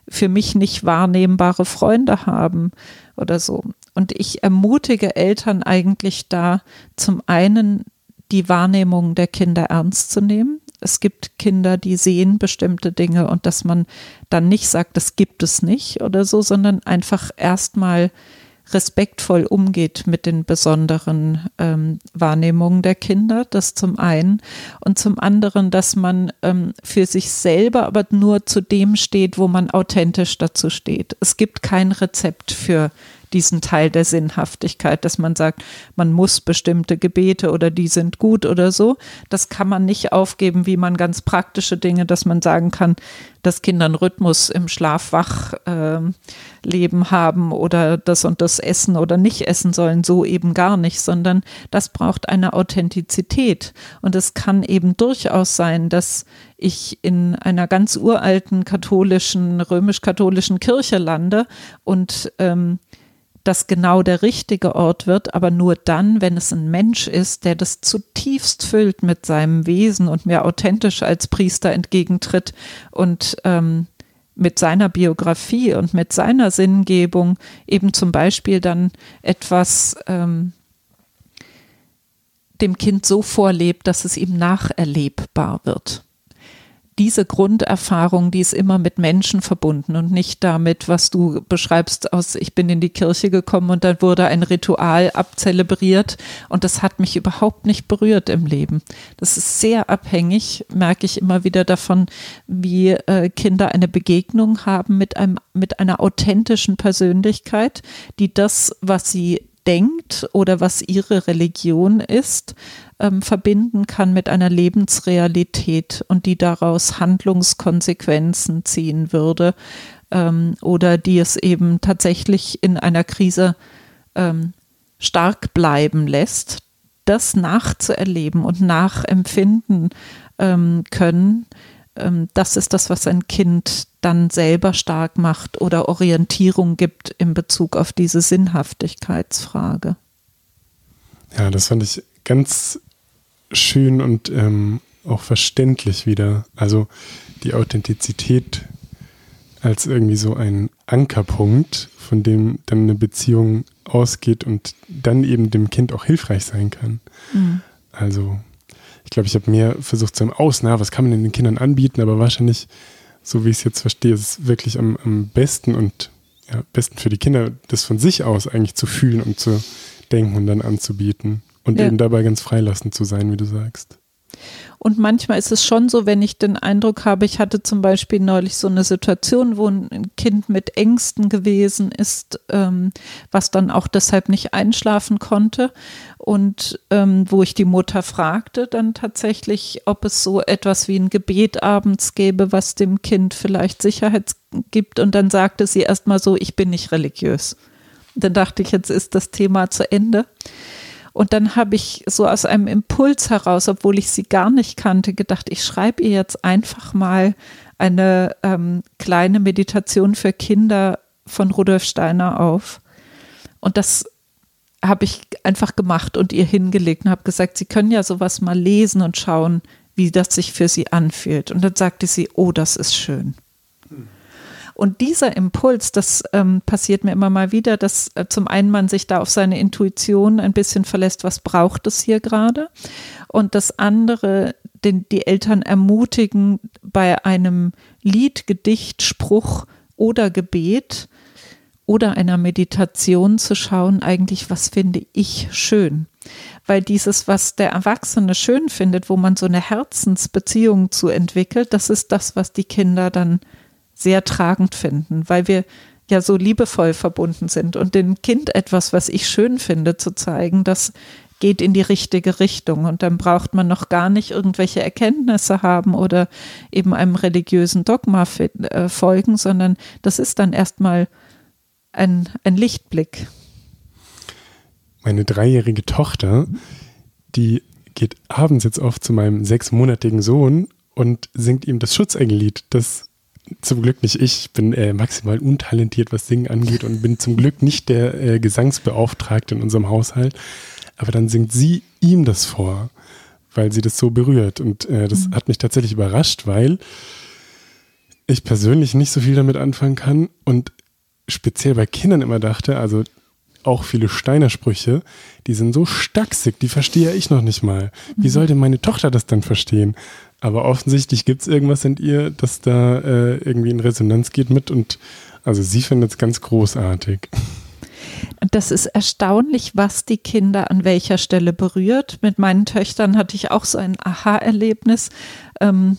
für mich nicht wahrnehmbare Freunde haben oder so. Und ich ermutige Eltern eigentlich da zum einen die Wahrnehmung der Kinder ernst zu nehmen, es gibt Kinder, die sehen bestimmte Dinge und dass man dann nicht sagt, das gibt es nicht oder so, sondern einfach erstmal respektvoll umgeht mit den besonderen ähm, Wahrnehmungen der Kinder, das zum einen. Und zum anderen, dass man ähm, für sich selber aber nur zu dem steht, wo man authentisch dazu steht. Es gibt kein Rezept für diesen Teil der Sinnhaftigkeit, dass man sagt, man muss bestimmte Gebete oder die sind gut oder so. Das kann man nicht aufgeben, wie man ganz praktische Dinge, dass man sagen kann, dass Kinder einen Rhythmus im Schlaf-Wach-Leben äh, haben oder das und das essen oder nicht essen sollen, so eben gar nicht, sondern das braucht eine Authentizität. Und es kann eben durchaus sein, dass ich in einer ganz uralten katholischen, römisch-katholischen Kirche lande und ähm, das genau der richtige Ort wird, aber nur dann, wenn es ein Mensch ist, der das zutiefst füllt mit seinem Wesen und mir authentisch als Priester entgegentritt und ähm, mit seiner Biografie und mit seiner Sinngebung eben zum Beispiel dann etwas ähm, dem Kind so vorlebt, dass es ihm nacherlebbar wird diese Grunderfahrung, die ist immer mit Menschen verbunden und nicht damit, was du beschreibst aus, ich bin in die Kirche gekommen und dann wurde ein Ritual abzelebriert und das hat mich überhaupt nicht berührt im Leben. Das ist sehr abhängig, merke ich immer wieder davon, wie äh, Kinder eine Begegnung haben mit einem, mit einer authentischen Persönlichkeit, die das, was sie denkt oder was ihre Religion ist, ähm, verbinden kann mit einer Lebensrealität und die daraus Handlungskonsequenzen ziehen würde ähm, oder die es eben tatsächlich in einer Krise ähm, stark bleiben lässt, das nachzuerleben und nachempfinden ähm, können, das ist das, was ein Kind dann selber stark macht oder Orientierung gibt in Bezug auf diese Sinnhaftigkeitsfrage. Ja, das fand ich ganz schön und ähm, auch verständlich wieder. Also die Authentizität als irgendwie so ein Ankerpunkt, von dem dann eine Beziehung ausgeht und dann eben dem Kind auch hilfreich sein kann. Mhm. Also ich glaube, ich habe mehr versucht zu im Außen, was kann man den Kindern anbieten, aber wahrscheinlich, so wie ich es jetzt verstehe, ist es wirklich am, am besten und ja, besten für die Kinder, das von sich aus eigentlich zu fühlen und zu denken und dann anzubieten. Und ja. eben dabei ganz freilassend zu sein, wie du sagst. Und manchmal ist es schon so, wenn ich den Eindruck habe, ich hatte zum Beispiel neulich so eine Situation, wo ein Kind mit Ängsten gewesen ist, ähm, was dann auch deshalb nicht einschlafen konnte. Und ähm, wo ich die Mutter fragte dann tatsächlich, ob es so etwas wie ein Gebet abends gäbe, was dem Kind vielleicht Sicherheit gibt. Und dann sagte sie erstmal so, ich bin nicht religiös. dann dachte ich, jetzt ist das Thema zu Ende. Und dann habe ich so aus einem Impuls heraus, obwohl ich sie gar nicht kannte, gedacht, ich schreibe ihr jetzt einfach mal eine ähm, kleine Meditation für Kinder von Rudolf Steiner auf. Und das habe ich einfach gemacht und ihr hingelegt und habe gesagt, Sie können ja sowas mal lesen und schauen, wie das sich für Sie anfühlt. Und dann sagte sie, oh, das ist schön. Und dieser Impuls, das ähm, passiert mir immer mal wieder, dass äh, zum einen man sich da auf seine Intuition ein bisschen verlässt, was braucht es hier gerade? Und das andere, den, die Eltern ermutigen, bei einem Lied, Gedicht, Spruch oder Gebet oder einer Meditation zu schauen, eigentlich, was finde ich schön. Weil dieses, was der Erwachsene schön findet, wo man so eine Herzensbeziehung zu entwickelt, das ist das, was die Kinder dann sehr tragend finden, weil wir ja so liebevoll verbunden sind und dem Kind etwas, was ich schön finde, zu zeigen, das geht in die richtige Richtung und dann braucht man noch gar nicht irgendwelche Erkenntnisse haben oder eben einem religiösen Dogma äh, folgen, sondern das ist dann erstmal ein, ein Lichtblick. Meine dreijährige Tochter, die geht abends jetzt oft zu meinem sechsmonatigen Sohn und singt ihm das Schutzengellied. Das zum Glück nicht ich. Ich bin äh, maximal untalentiert, was Singen angeht und bin zum Glück nicht der äh, Gesangsbeauftragte in unserem Haushalt. Aber dann singt sie ihm das vor, weil sie das so berührt. Und äh, das mhm. hat mich tatsächlich überrascht, weil ich persönlich nicht so viel damit anfangen kann und speziell bei Kindern immer dachte, also auch viele Steiner-Sprüche, die sind so stacksig, die verstehe ich noch nicht mal. Wie mhm. sollte meine Tochter das dann verstehen? Aber offensichtlich gibt es irgendwas in ihr, das da äh, irgendwie in Resonanz geht mit und also sie findet es ganz großartig. Das ist erstaunlich, was die Kinder an welcher Stelle berührt. Mit meinen Töchtern hatte ich auch so ein Aha-Erlebnis. Ähm,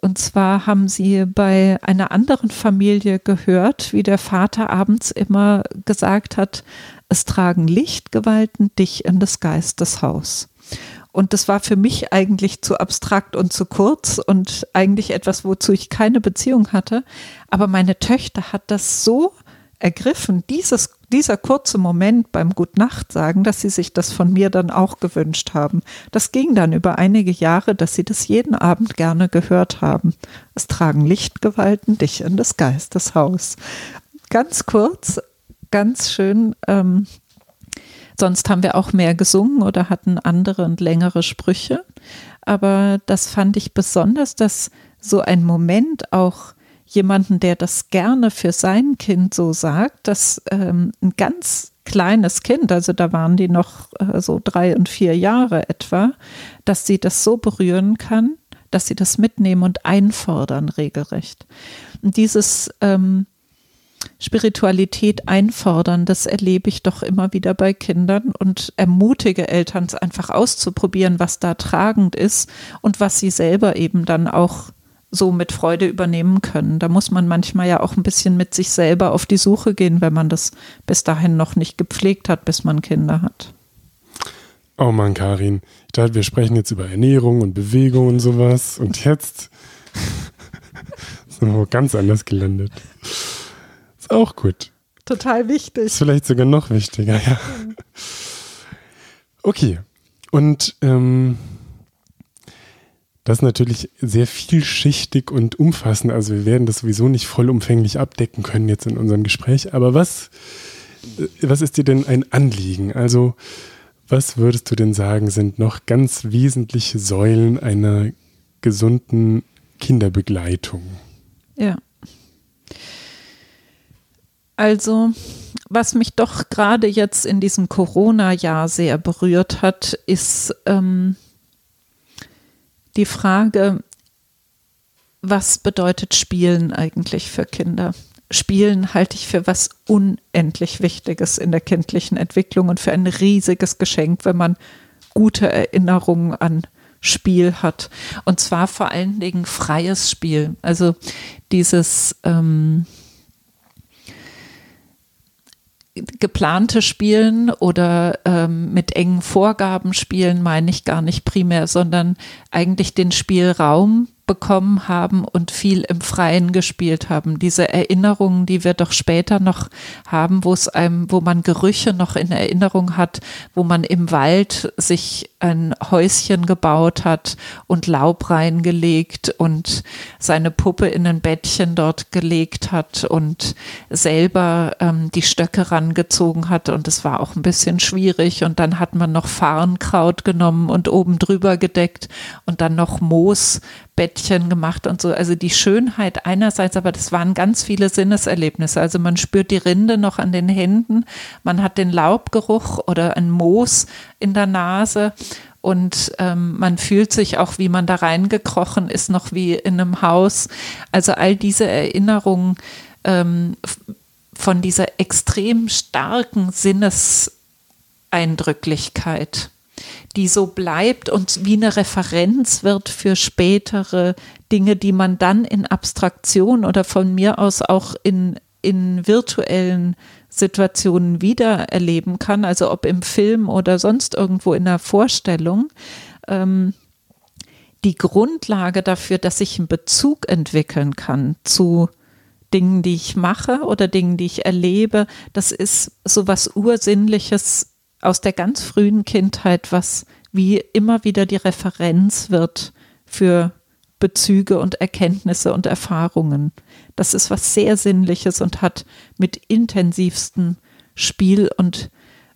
und zwar haben sie bei einer anderen Familie gehört, wie der Vater abends immer gesagt hat, es tragen Lichtgewalten dich in des Geistes Haus. Und das war für mich eigentlich zu abstrakt und zu kurz und eigentlich etwas, wozu ich keine Beziehung hatte. Aber meine Töchter hat das so ergriffen, dieses, dieser kurze Moment beim Gut Nacht sagen, dass sie sich das von mir dann auch gewünscht haben. Das ging dann über einige Jahre, dass sie das jeden Abend gerne gehört haben. Es tragen Lichtgewalten dich in des Geistes Haus. Ganz kurz, ganz schön. Ähm, sonst haben wir auch mehr gesungen oder hatten andere und längere Sprüche. Aber das fand ich besonders, dass so ein Moment auch jemanden, der das gerne für sein Kind so sagt, dass ähm, ein ganz kleines Kind, also da waren die noch äh, so drei und vier Jahre etwa, dass sie das so berühren kann, dass sie das mitnehmen und einfordern regelrecht. Und dieses ähm, Spiritualität einfordern, das erlebe ich doch immer wieder bei Kindern und ermutige Eltern, es einfach auszuprobieren, was da tragend ist und was sie selber eben dann auch so mit Freude übernehmen können. Da muss man manchmal ja auch ein bisschen mit sich selber auf die Suche gehen, wenn man das bis dahin noch nicht gepflegt hat, bis man Kinder hat. Oh Mann, Karin, ich dachte, wir sprechen jetzt über Ernährung und Bewegung und sowas und jetzt sind wir ganz anders gelandet. Auch gut. Total wichtig. Ist vielleicht sogar noch wichtiger, ja. Okay. Und ähm, das ist natürlich sehr vielschichtig und umfassend. Also wir werden das sowieso nicht vollumfänglich abdecken können jetzt in unserem Gespräch. Aber was, äh, was ist dir denn ein Anliegen? Also was würdest du denn sagen, sind noch ganz wesentliche Säulen einer gesunden Kinderbegleitung? Ja. Also, was mich doch gerade jetzt in diesem Corona-Jahr sehr berührt hat, ist ähm, die Frage, was bedeutet Spielen eigentlich für Kinder? Spielen halte ich für was unendlich Wichtiges in der kindlichen Entwicklung und für ein riesiges Geschenk, wenn man gute Erinnerungen an Spiel hat. Und zwar vor allen Dingen freies Spiel. Also dieses ähm, geplante Spielen oder ähm, mit engen Vorgaben spielen meine ich gar nicht primär, sondern eigentlich den Spielraum bekommen haben und viel im Freien gespielt haben. Diese Erinnerungen, die wir doch später noch haben, wo es einem, wo man Gerüche noch in Erinnerung hat, wo man im Wald sich ein Häuschen gebaut hat und Laub reingelegt und seine Puppe in ein Bettchen dort gelegt hat und selber ähm, die Stöcke rangezogen hat und es war auch ein bisschen schwierig und dann hat man noch Farnkraut genommen und oben drüber gedeckt und dann noch Moosbettchen gemacht und so. Also die Schönheit einerseits, aber das waren ganz viele Sinneserlebnisse. Also man spürt die Rinde noch an den Händen, man hat den Laubgeruch oder ein Moos in der Nase und ähm, man fühlt sich auch, wie man da reingekrochen ist, noch wie in einem Haus. Also all diese Erinnerungen ähm, von dieser extrem starken Sinneseindrücklichkeit die so bleibt und wie eine Referenz wird für spätere Dinge, die man dann in Abstraktion oder von mir aus auch in, in virtuellen Situationen wieder erleben kann, also ob im Film oder sonst irgendwo in der Vorstellung. Ähm, die Grundlage dafür, dass ich einen Bezug entwickeln kann zu Dingen, die ich mache oder Dingen, die ich erlebe, das ist so was Ursinnliches aus der ganz frühen Kindheit, was wie immer wieder die Referenz wird für Bezüge und Erkenntnisse und Erfahrungen. Das ist was sehr Sinnliches und hat mit intensivstem Spiel und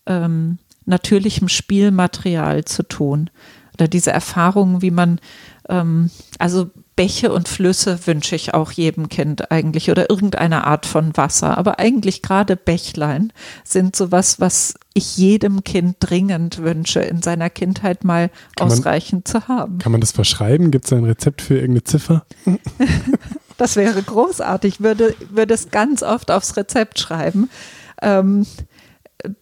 ähm, natürlichem Spielmaterial zu tun. Oder diese Erfahrungen, wie man, ähm, also Bäche und Flüsse wünsche ich auch jedem Kind eigentlich oder irgendeine Art von Wasser. Aber eigentlich gerade Bächlein sind sowas, was ich jedem Kind dringend wünsche, in seiner Kindheit mal kann ausreichend man, zu haben. Kann man das verschreiben? Gibt es ein Rezept für irgendeine Ziffer? das wäre großartig. Würde, würde es ganz oft aufs Rezept schreiben. Ähm,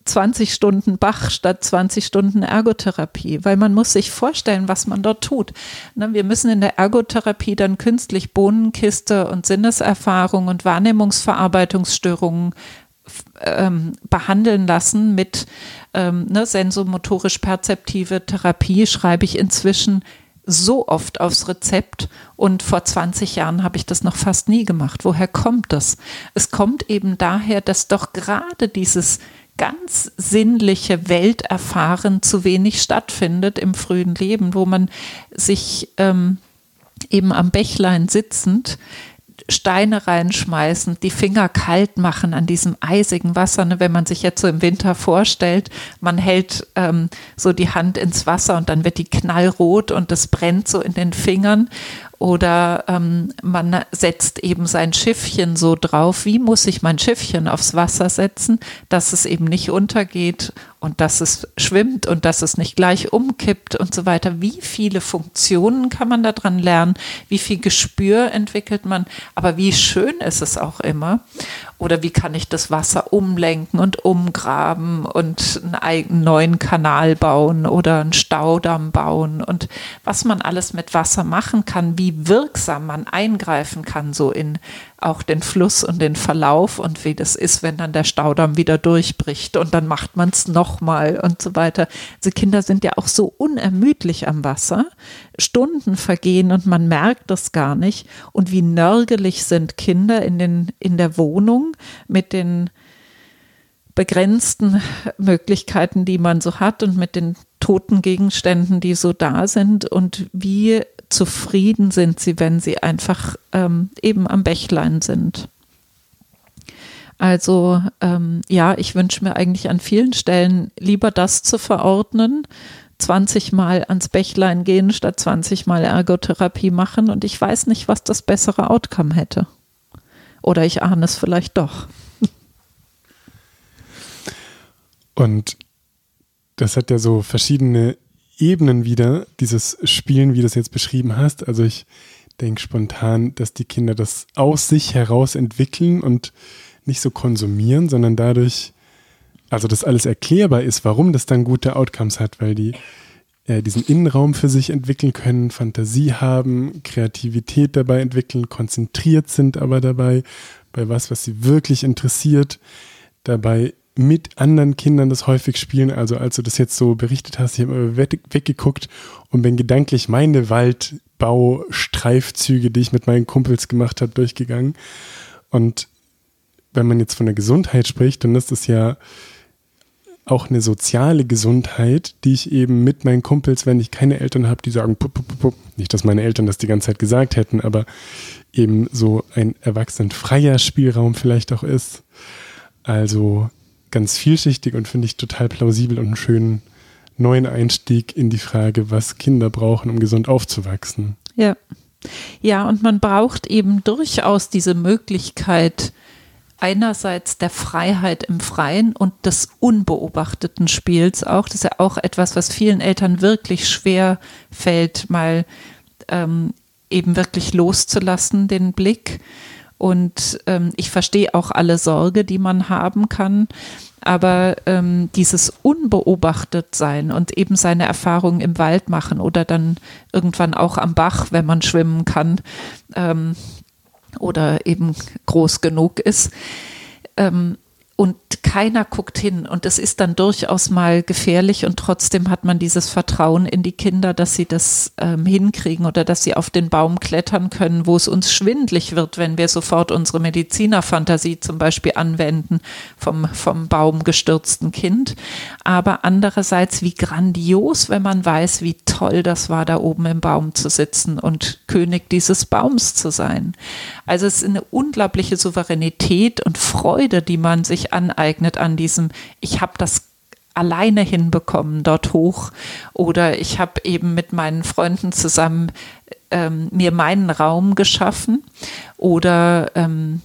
20 Stunden Bach statt 20 Stunden Ergotherapie, weil man muss sich vorstellen, was man dort tut. Ne, wir müssen in der Ergotherapie dann künstlich Bohnenkiste und Sinneserfahrung und Wahrnehmungsverarbeitungsstörungen ähm, behandeln lassen mit ähm, ne, sensomotorisch-perzeptive Therapie, schreibe ich inzwischen so oft aufs Rezept und vor 20 Jahren habe ich das noch fast nie gemacht. Woher kommt das? Es kommt eben daher, dass doch gerade dieses ganz sinnliche Welterfahren zu wenig stattfindet im frühen Leben, wo man sich ähm, eben am Bächlein sitzend Steine reinschmeißen, die Finger kalt machen an diesem eisigen Wasser. Ne? Wenn man sich jetzt so im Winter vorstellt, man hält ähm, so die Hand ins Wasser und dann wird die knallrot und das brennt so in den Fingern oder ähm, man setzt eben sein Schiffchen so drauf. Wie muss ich mein Schiffchen aufs Wasser setzen, dass es eben nicht untergeht und dass es schwimmt und dass es nicht gleich umkippt und so weiter. Wie viele Funktionen kann man daran lernen? Wie viel Gespür entwickelt man? Aber wie schön ist es auch immer? Oder wie kann ich das Wasser umlenken und umgraben und einen neuen Kanal bauen oder einen Staudamm bauen und was man alles mit Wasser machen kann, wie wirksam man eingreifen kann, so in auch den Fluss und den Verlauf und wie das ist, wenn dann der Staudamm wieder durchbricht und dann macht man es nochmal und so weiter. Diese Kinder sind ja auch so unermüdlich am Wasser. Stunden vergehen und man merkt das gar nicht. Und wie nörgelig sind Kinder in, den, in der Wohnung mit den begrenzten Möglichkeiten, die man so hat und mit den toten Gegenständen, die so da sind und wie zufrieden sind sie, wenn sie einfach ähm, eben am Bächlein sind. Also ähm, ja, ich wünsche mir eigentlich an vielen Stellen lieber das zu verordnen, 20 Mal ans Bächlein gehen statt 20 Mal Ergotherapie machen und ich weiß nicht, was das bessere Outcome hätte. Oder ich ahne es vielleicht doch. Und das hat ja so verschiedene Ebenen wieder, dieses Spielen, wie du es jetzt beschrieben hast. Also ich denke spontan, dass die Kinder das aus sich heraus entwickeln und nicht so konsumieren, sondern dadurch, also dass alles erklärbar ist, warum das dann gute Outcomes hat, weil die äh, diesen Innenraum für sich entwickeln können, Fantasie haben, Kreativität dabei entwickeln, konzentriert sind aber dabei, bei was, was sie wirklich interessiert, dabei mit anderen Kindern das häufig spielen. Also als du das jetzt so berichtet hast, ich habe weg, weggeguckt und bin gedanklich meine Wald Baustreifzüge, die ich mit meinen Kumpels gemacht habe, durchgegangen. Und wenn man jetzt von der Gesundheit spricht, dann ist es ja auch eine soziale Gesundheit, die ich eben mit meinen Kumpels, wenn ich keine Eltern habe, die sagen, pup, pup, pup, nicht, dass meine Eltern das die ganze Zeit gesagt hätten, aber eben so ein erwachsenenfreier Spielraum vielleicht auch ist. Also ganz vielschichtig und finde ich total plausibel und einen schönen neuen Einstieg in die Frage, was Kinder brauchen, um gesund aufzuwachsen. Ja. Ja, und man braucht eben durchaus diese Möglichkeit, einerseits der Freiheit im Freien und des unbeobachteten Spiels auch. Das ist ja auch etwas, was vielen Eltern wirklich schwer fällt, mal ähm, eben wirklich loszulassen, den Blick. Und ähm, ich verstehe auch alle Sorge, die man haben kann. Aber ähm, dieses unbeobachtet sein und eben seine Erfahrungen im Wald machen oder dann irgendwann auch am Bach, wenn man schwimmen kann ähm, oder eben groß genug ist, ähm, und keiner guckt hin und es ist dann durchaus mal gefährlich und trotzdem hat man dieses Vertrauen in die Kinder, dass sie das ähm, hinkriegen oder dass sie auf den Baum klettern können, wo es uns schwindlig wird, wenn wir sofort unsere Medizinerfantasie zum Beispiel anwenden vom, vom Baum gestürzten Kind. Aber andererseits, wie grandios, wenn man weiß, wie toll das war, da oben im Baum zu sitzen und König dieses Baums zu sein. Also es ist eine unglaubliche Souveränität und Freude, die man sich aneignet an diesem, ich habe das alleine hinbekommen dort hoch oder ich habe eben mit meinen Freunden zusammen ähm, mir meinen Raum geschaffen oder ähm,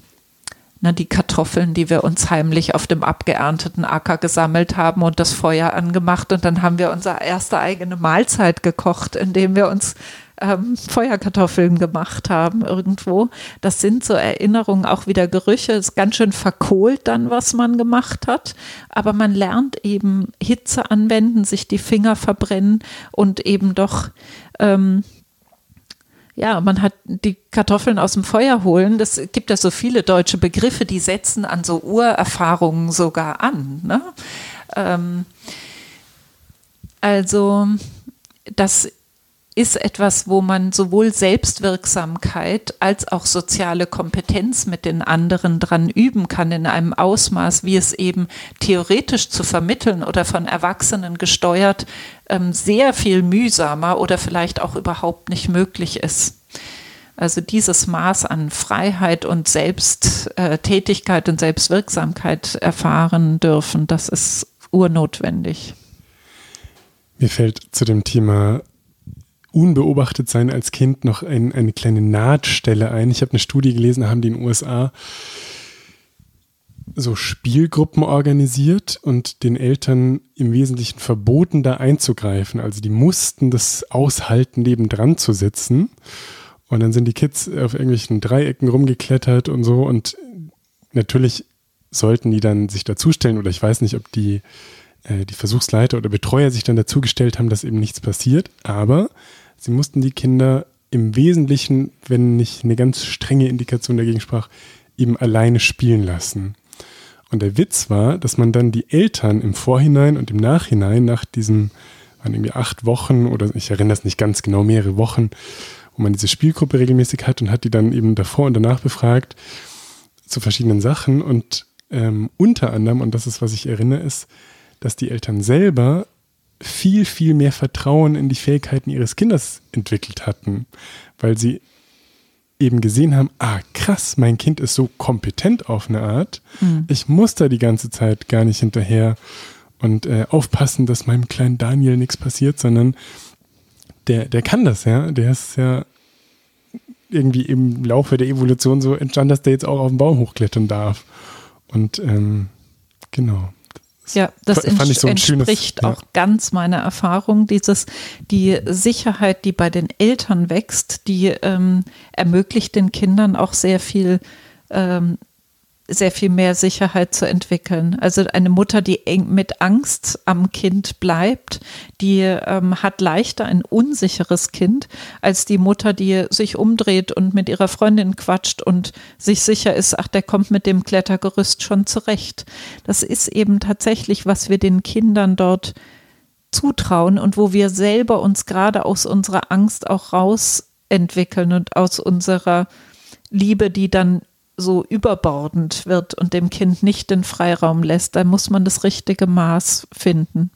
na, die Kartoffeln, die wir uns heimlich auf dem abgeernteten Acker gesammelt haben und das Feuer angemacht und dann haben wir unsere erste eigene Mahlzeit gekocht, indem wir uns ähm, Feuerkartoffeln gemacht haben irgendwo. Das sind so Erinnerungen, auch wieder Gerüche. Es ist ganz schön verkohlt dann, was man gemacht hat. Aber man lernt eben Hitze anwenden, sich die Finger verbrennen und eben doch ähm, ja, man hat die Kartoffeln aus dem Feuer holen. Das gibt ja so viele deutsche Begriffe, die setzen an so Urerfahrungen sogar an. Ne? Ähm, also das ist etwas, wo man sowohl Selbstwirksamkeit als auch soziale Kompetenz mit den anderen dran üben kann in einem Ausmaß, wie es eben theoretisch zu vermitteln oder von Erwachsenen gesteuert ähm, sehr viel mühsamer oder vielleicht auch überhaupt nicht möglich ist. Also dieses Maß an Freiheit und Selbsttätigkeit und Selbstwirksamkeit erfahren dürfen, das ist urnotwendig. Mir fällt zu dem Thema unbeobachtet sein als Kind noch ein, eine kleine Nahtstelle ein. Ich habe eine Studie gelesen, haben die in den USA so Spielgruppen organisiert und den Eltern im Wesentlichen verboten, da einzugreifen. Also die mussten das aushalten, nebendran zu sitzen. Und dann sind die Kids auf irgendwelchen Dreiecken rumgeklettert und so. Und natürlich sollten die dann sich dazustellen oder ich weiß nicht, ob die, äh, die Versuchsleiter oder Betreuer sich dann dazugestellt haben, dass eben nichts passiert. Aber sie mussten die Kinder im Wesentlichen, wenn nicht eine ganz strenge Indikation dagegen sprach, eben alleine spielen lassen. Und der Witz war, dass man dann die Eltern im Vorhinein und im Nachhinein nach diesen, waren irgendwie acht Wochen oder ich erinnere es nicht ganz genau, mehrere Wochen, wo man diese Spielgruppe regelmäßig hat und hat die dann eben davor und danach befragt zu verschiedenen Sachen und ähm, unter anderem, und das ist, was ich erinnere, ist, dass die Eltern selber viel, viel mehr Vertrauen in die Fähigkeiten ihres Kindes entwickelt hatten, weil sie eben gesehen haben, ah krass, mein Kind ist so kompetent auf eine Art, mhm. ich muss da die ganze Zeit gar nicht hinterher und äh, aufpassen, dass meinem kleinen Daniel nichts passiert, sondern der, der kann das, ja, der ist ja irgendwie im Laufe der Evolution so entstanden, dass der jetzt auch auf den Baum hochklettern darf. Und ähm, genau. Ja, das fand ich so entspricht schönes, auch ganz meiner Erfahrung. Dieses, die Sicherheit, die bei den Eltern wächst, die ähm, ermöglicht den Kindern auch sehr viel ähm, sehr viel mehr Sicherheit zu entwickeln. Also eine Mutter, die eng mit Angst am Kind bleibt, die ähm, hat leichter ein unsicheres Kind als die Mutter, die sich umdreht und mit ihrer Freundin quatscht und sich sicher ist, ach, der kommt mit dem Klettergerüst schon zurecht. Das ist eben tatsächlich, was wir den Kindern dort zutrauen und wo wir selber uns gerade aus unserer Angst auch raus entwickeln und aus unserer Liebe, die dann so überbordend wird und dem Kind nicht den Freiraum lässt, da muss man das richtige Maß finden.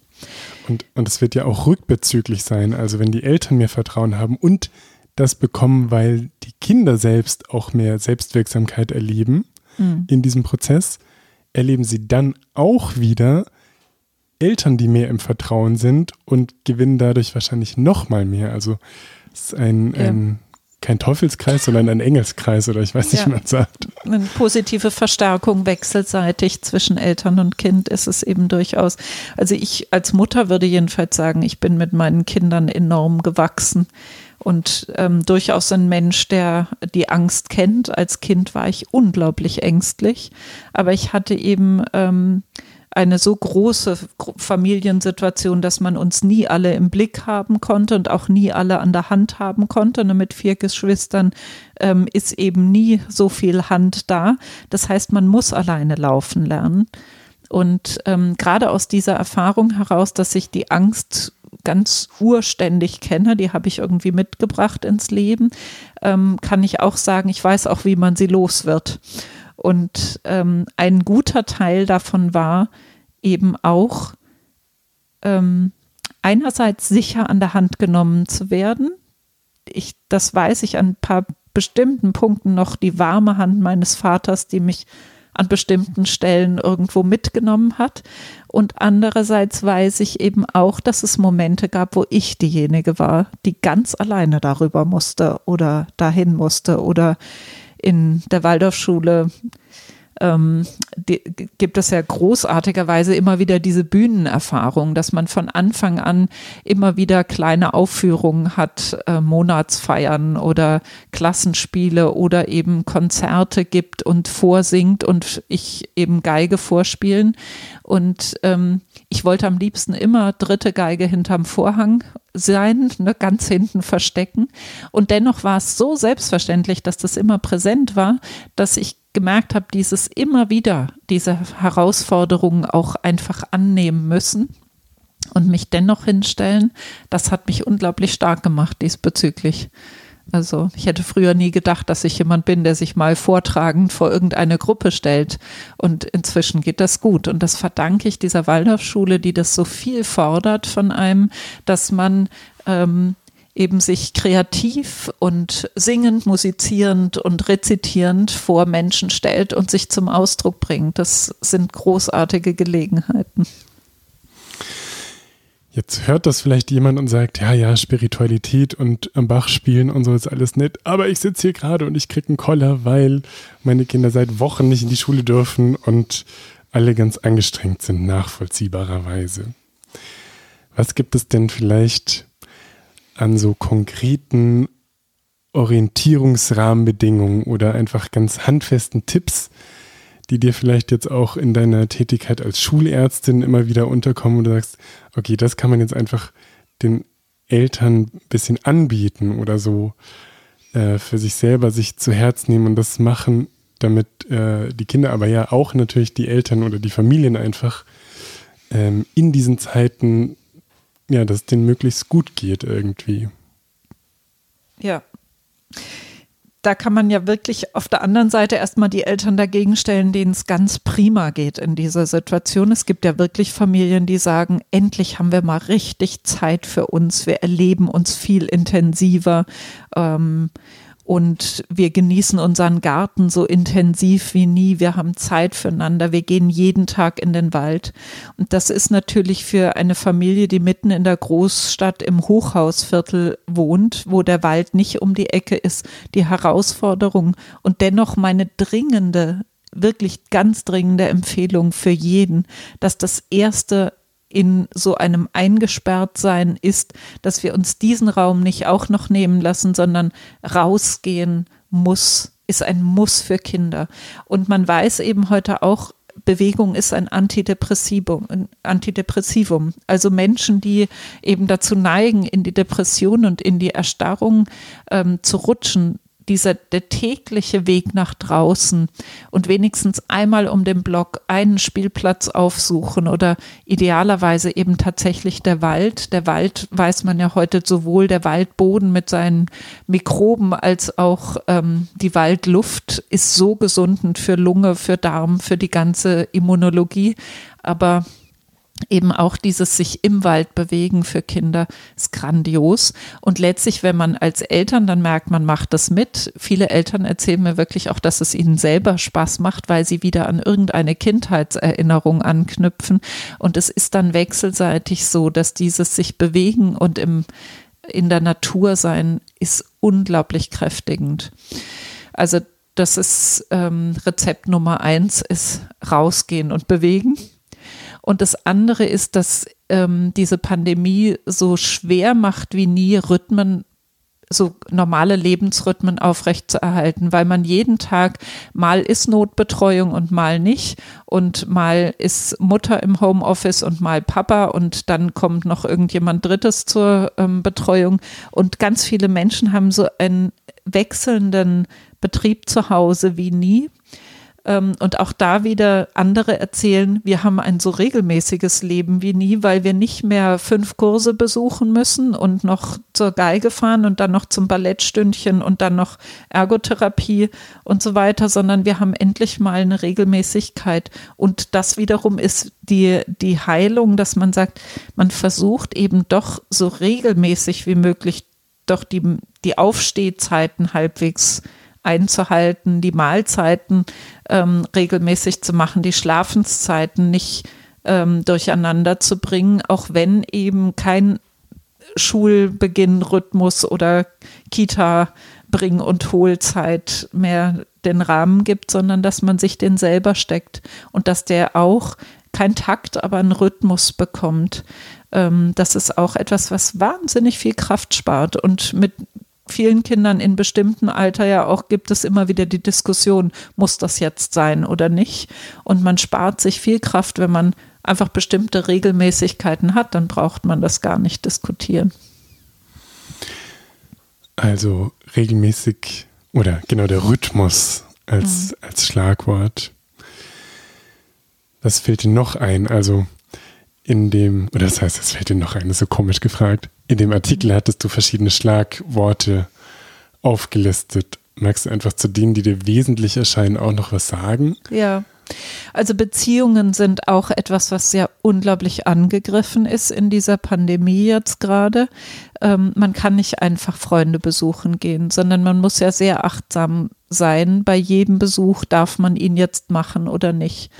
Und, und es wird ja auch rückbezüglich sein. Also wenn die Eltern mehr Vertrauen haben und das bekommen, weil die Kinder selbst auch mehr Selbstwirksamkeit erleben mhm. in diesem Prozess, erleben sie dann auch wieder Eltern, die mehr im Vertrauen sind und gewinnen dadurch wahrscheinlich noch mal mehr. Also es ist ein, ja. ein kein Teufelskreis, sondern ein Engelskreis oder ich weiß nicht, ja. wie man sagt. Eine positive Verstärkung wechselseitig zwischen Eltern und Kind ist es eben durchaus. Also ich als Mutter würde jedenfalls sagen, ich bin mit meinen Kindern enorm gewachsen und ähm, durchaus ein Mensch, der die Angst kennt. Als Kind war ich unglaublich ängstlich, aber ich hatte eben ähm, eine so große Familiensituation, dass man uns nie alle im Blick haben konnte und auch nie alle an der Hand haben konnte. Und mit vier Geschwistern ähm, ist eben nie so viel Hand da. Das heißt, man muss alleine laufen lernen. Und ähm, gerade aus dieser Erfahrung heraus, dass ich die Angst ganz urständig kenne, die habe ich irgendwie mitgebracht ins Leben, ähm, kann ich auch sagen, ich weiß auch, wie man sie los wird. Und ähm, ein guter Teil davon war eben auch ähm, einerseits sicher an der Hand genommen zu werden. Ich, das weiß ich an ein paar bestimmten Punkten noch, die warme Hand meines Vaters, die mich an bestimmten Stellen irgendwo mitgenommen hat. Und andererseits weiß ich eben auch, dass es Momente gab, wo ich diejenige war, die ganz alleine darüber musste oder dahin musste oder in der Waldorfschule ähm, die, gibt es ja großartigerweise immer wieder diese Bühnenerfahrung, dass man von Anfang an immer wieder kleine Aufführungen hat, äh, Monatsfeiern oder Klassenspiele oder eben Konzerte gibt und vorsingt und ich eben Geige vorspielen. Und ähm, ich wollte am liebsten immer dritte Geige hinterm Vorhang sein, ne, ganz hinten verstecken. Und dennoch war es so selbstverständlich, dass das immer präsent war, dass ich gemerkt habe, dieses immer wieder, diese Herausforderungen auch einfach annehmen müssen und mich dennoch hinstellen, das hat mich unglaublich stark gemacht diesbezüglich. Also ich hätte früher nie gedacht, dass ich jemand bin, der sich mal vortragend vor irgendeine Gruppe stellt. Und inzwischen geht das gut. Und das verdanke ich dieser Waldorfschule, die das so viel fordert von einem, dass man ähm, eben sich kreativ und singend, musizierend und rezitierend vor Menschen stellt und sich zum Ausdruck bringt. Das sind großartige Gelegenheiten. Jetzt hört das vielleicht jemand und sagt, ja, ja, Spiritualität und am Bach spielen und so ist alles nett, aber ich sitze hier gerade und ich kriege einen Koller, weil meine Kinder seit Wochen nicht in die Schule dürfen und alle ganz angestrengt sind, nachvollziehbarerweise. Was gibt es denn vielleicht an so konkreten Orientierungsrahmenbedingungen oder einfach ganz handfesten Tipps, die dir vielleicht jetzt auch in deiner Tätigkeit als Schulärztin immer wieder unterkommen und du sagst, okay, das kann man jetzt einfach den Eltern ein bisschen anbieten oder so äh, für sich selber sich zu Herz nehmen und das machen, damit äh, die Kinder, aber ja auch natürlich die Eltern oder die Familien einfach ähm, in diesen Zeiten ja, dass es denen möglichst gut geht irgendwie. Ja. Da kann man ja wirklich auf der anderen Seite erstmal die Eltern dagegen stellen, denen es ganz prima geht in dieser Situation. Es gibt ja wirklich Familien, die sagen, endlich haben wir mal richtig Zeit für uns, wir erleben uns viel intensiver. Ähm, und wir genießen unseren Garten so intensiv wie nie. Wir haben Zeit füreinander. Wir gehen jeden Tag in den Wald. Und das ist natürlich für eine Familie, die mitten in der Großstadt im Hochhausviertel wohnt, wo der Wald nicht um die Ecke ist, die Herausforderung und dennoch meine dringende, wirklich ganz dringende Empfehlung für jeden, dass das erste in so einem Eingesperrtsein ist, dass wir uns diesen Raum nicht auch noch nehmen lassen, sondern rausgehen muss, ist ein Muss für Kinder. Und man weiß eben heute auch, Bewegung ist ein Antidepressivum, ein Antidepressivum. Also Menschen, die eben dazu neigen, in die Depression und in die Erstarrung ähm, zu rutschen, dieser der tägliche Weg nach draußen und wenigstens einmal um den Block einen Spielplatz aufsuchen oder idealerweise eben tatsächlich der Wald. Der Wald weiß man ja heute sowohl der Waldboden mit seinen Mikroben als auch ähm, die Waldluft ist so gesundend für Lunge, für Darm, für die ganze Immunologie. Aber eben auch dieses sich im Wald bewegen für Kinder ist grandios. Und letztlich, wenn man als Eltern dann merkt, man macht das mit, viele Eltern erzählen mir wirklich auch, dass es ihnen selber Spaß macht, weil sie wieder an irgendeine Kindheitserinnerung anknüpfen. Und es ist dann wechselseitig so, dass dieses sich bewegen und im, in der Natur sein ist unglaublich kräftigend. Also das ist ähm, Rezept Nummer eins, ist rausgehen und bewegen und das andere ist, dass ähm, diese Pandemie so schwer macht wie nie, Rhythmen so normale Lebensrhythmen aufrechtzuerhalten, weil man jeden Tag mal ist Notbetreuung und mal nicht. Und mal ist Mutter im Homeoffice und mal Papa und dann kommt noch irgendjemand Drittes zur ähm, Betreuung. Und ganz viele Menschen haben so einen wechselnden Betrieb zu Hause wie nie und auch da wieder andere erzählen, wir haben ein so regelmäßiges Leben wie nie, weil wir nicht mehr fünf Kurse besuchen müssen und noch zur Geige fahren und dann noch zum Ballettstündchen und dann noch Ergotherapie und so weiter, sondern wir haben endlich mal eine Regelmäßigkeit. Und das wiederum ist die, die Heilung, dass man sagt, man versucht eben doch so regelmäßig wie möglich doch die, die Aufstehzeiten halbwegs einzuhalten, die Mahlzeiten ähm, regelmäßig zu machen, die Schlafenszeiten nicht ähm, durcheinander zu bringen, auch wenn eben kein Schulbeginnrhythmus oder Kita Bring- und Hohlzeit mehr den Rahmen gibt, sondern dass man sich den selber steckt und dass der auch kein Takt, aber einen Rhythmus bekommt. Ähm, das ist auch etwas, was wahnsinnig viel Kraft spart und mit vielen Kindern in bestimmten Alter ja auch gibt es immer wieder die Diskussion, muss das jetzt sein oder nicht? Und man spart sich viel Kraft, wenn man einfach bestimmte Regelmäßigkeiten hat, dann braucht man das gar nicht diskutieren. Also regelmäßig oder genau der Rhythmus als, mhm. als Schlagwort. Was fällt dir noch ein? Also in dem, oder das heißt, es fällt dir noch ein, das ist so komisch gefragt. In dem Artikel hattest du verschiedene Schlagworte aufgelistet. Magst du einfach zu denen, die dir wesentlich erscheinen, auch noch was sagen? Ja. Also Beziehungen sind auch etwas, was sehr unglaublich angegriffen ist in dieser Pandemie jetzt gerade. Ähm, man kann nicht einfach Freunde besuchen gehen, sondern man muss ja sehr achtsam sein. Bei jedem Besuch darf man ihn jetzt machen oder nicht.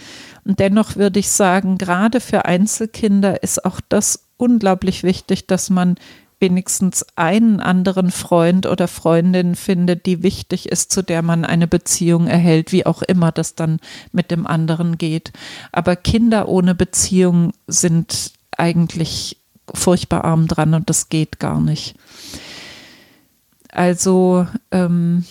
Und dennoch würde ich sagen, gerade für Einzelkinder ist auch das unglaublich wichtig, dass man wenigstens einen anderen Freund oder Freundin findet, die wichtig ist, zu der man eine Beziehung erhält, wie auch immer das dann mit dem anderen geht. Aber Kinder ohne Beziehung sind eigentlich furchtbar arm dran und das geht gar nicht. Also ähm,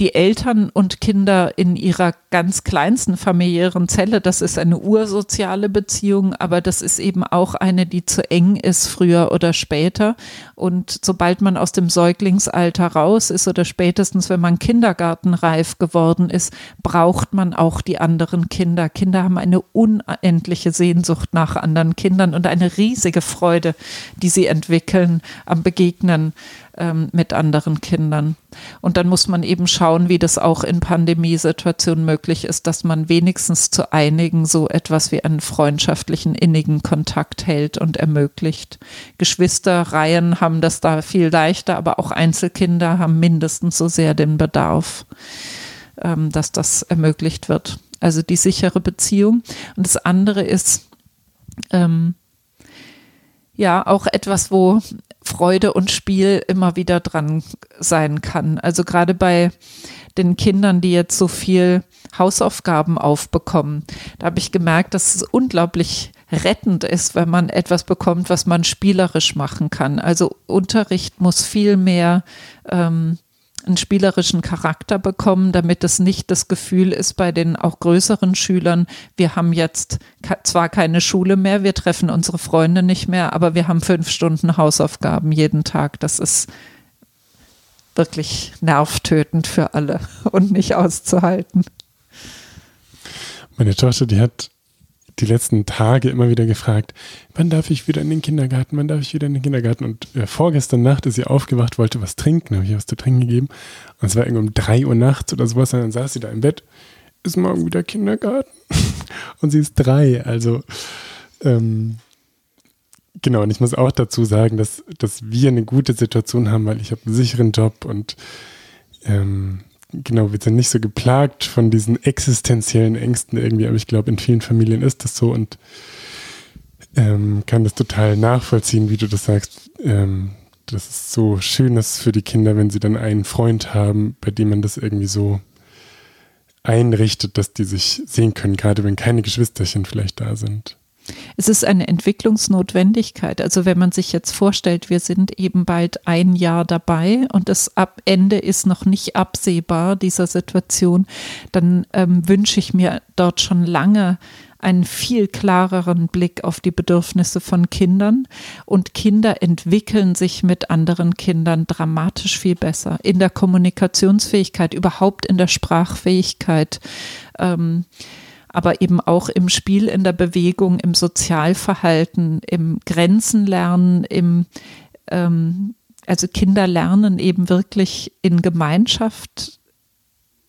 die Eltern und Kinder in ihrer ganz kleinsten familiären Zelle, das ist eine ursoziale Beziehung, aber das ist eben auch eine, die zu eng ist, früher oder später. Und sobald man aus dem Säuglingsalter raus ist oder spätestens, wenn man kindergartenreif geworden ist, braucht man auch die anderen Kinder. Kinder haben eine unendliche Sehnsucht nach anderen Kindern und eine riesige Freude, die sie entwickeln am Begegnen ähm, mit anderen Kindern. Und dann muss man eben schauen, wie das auch in Pandemiesituationen möglich ist, dass man wenigstens zu einigen so etwas wie einen freundschaftlichen, innigen Kontakt hält und ermöglicht. Geschwisterreihen haben das da viel leichter, aber auch Einzelkinder haben mindestens so sehr den Bedarf, ähm, dass das ermöglicht wird. Also die sichere Beziehung. Und das andere ist, ähm, ja, auch etwas, wo Freude und Spiel immer wieder dran sein kann. Also gerade bei den Kindern, die jetzt so viel Hausaufgaben aufbekommen, da habe ich gemerkt, dass es unglaublich rettend ist, wenn man etwas bekommt, was man spielerisch machen kann. Also Unterricht muss viel mehr ähm, einen spielerischen Charakter bekommen, damit es nicht das Gefühl ist bei den auch größeren Schülern, wir haben jetzt zwar keine Schule mehr, wir treffen unsere Freunde nicht mehr, aber wir haben fünf Stunden Hausaufgaben jeden Tag. Das ist wirklich nervtötend für alle und nicht auszuhalten. Meine Tochter, die hat die letzten Tage immer wieder gefragt, wann darf ich wieder in den Kindergarten, wann darf ich wieder in den Kindergarten? Und äh, vorgestern Nacht ist sie aufgewacht, wollte was trinken, habe ich was zu trinken gegeben. Und es war irgendwie um drei Uhr nachts oder sowas, und dann saß sie da im Bett, ist morgen wieder Kindergarten. und sie ist drei, also ähm, genau, und ich muss auch dazu sagen, dass, dass wir eine gute Situation haben, weil ich habe einen sicheren Job und ähm, genau, wir sind nicht so geplagt von diesen existenziellen Ängsten irgendwie, aber ich glaube, in vielen Familien ist das so und ähm, kann das total nachvollziehen, wie du das sagst. Ähm, dass es so schön ist für die Kinder, wenn sie dann einen Freund haben, bei dem man das irgendwie so einrichtet, dass die sich sehen können, gerade wenn keine Geschwisterchen vielleicht da sind. Es ist eine Entwicklungsnotwendigkeit. Also wenn man sich jetzt vorstellt, wir sind eben bald ein Jahr dabei und das Ende ist noch nicht absehbar dieser Situation, dann ähm, wünsche ich mir dort schon lange einen viel klareren Blick auf die Bedürfnisse von Kindern. Und Kinder entwickeln sich mit anderen Kindern dramatisch viel besser in der Kommunikationsfähigkeit, überhaupt in der Sprachfähigkeit. Ähm, aber eben auch im Spiel, in der Bewegung, im Sozialverhalten, im Grenzenlernen, im ähm, also Kinder lernen eben wirklich in Gemeinschaft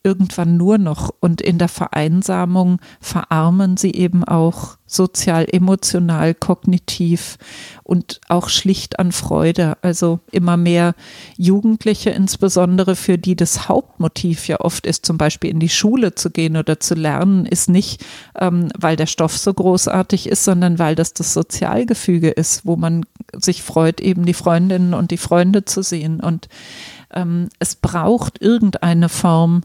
irgendwann nur noch und in der Vereinsamung verarmen sie eben auch sozial, emotional, kognitiv und auch schlicht an Freude. Also immer mehr Jugendliche, insbesondere für die das Hauptmotiv ja oft ist, zum Beispiel in die Schule zu gehen oder zu lernen, ist nicht, ähm, weil der Stoff so großartig ist, sondern weil das das Sozialgefüge ist, wo man sich freut, eben die Freundinnen und die Freunde zu sehen. Und ähm, es braucht irgendeine Form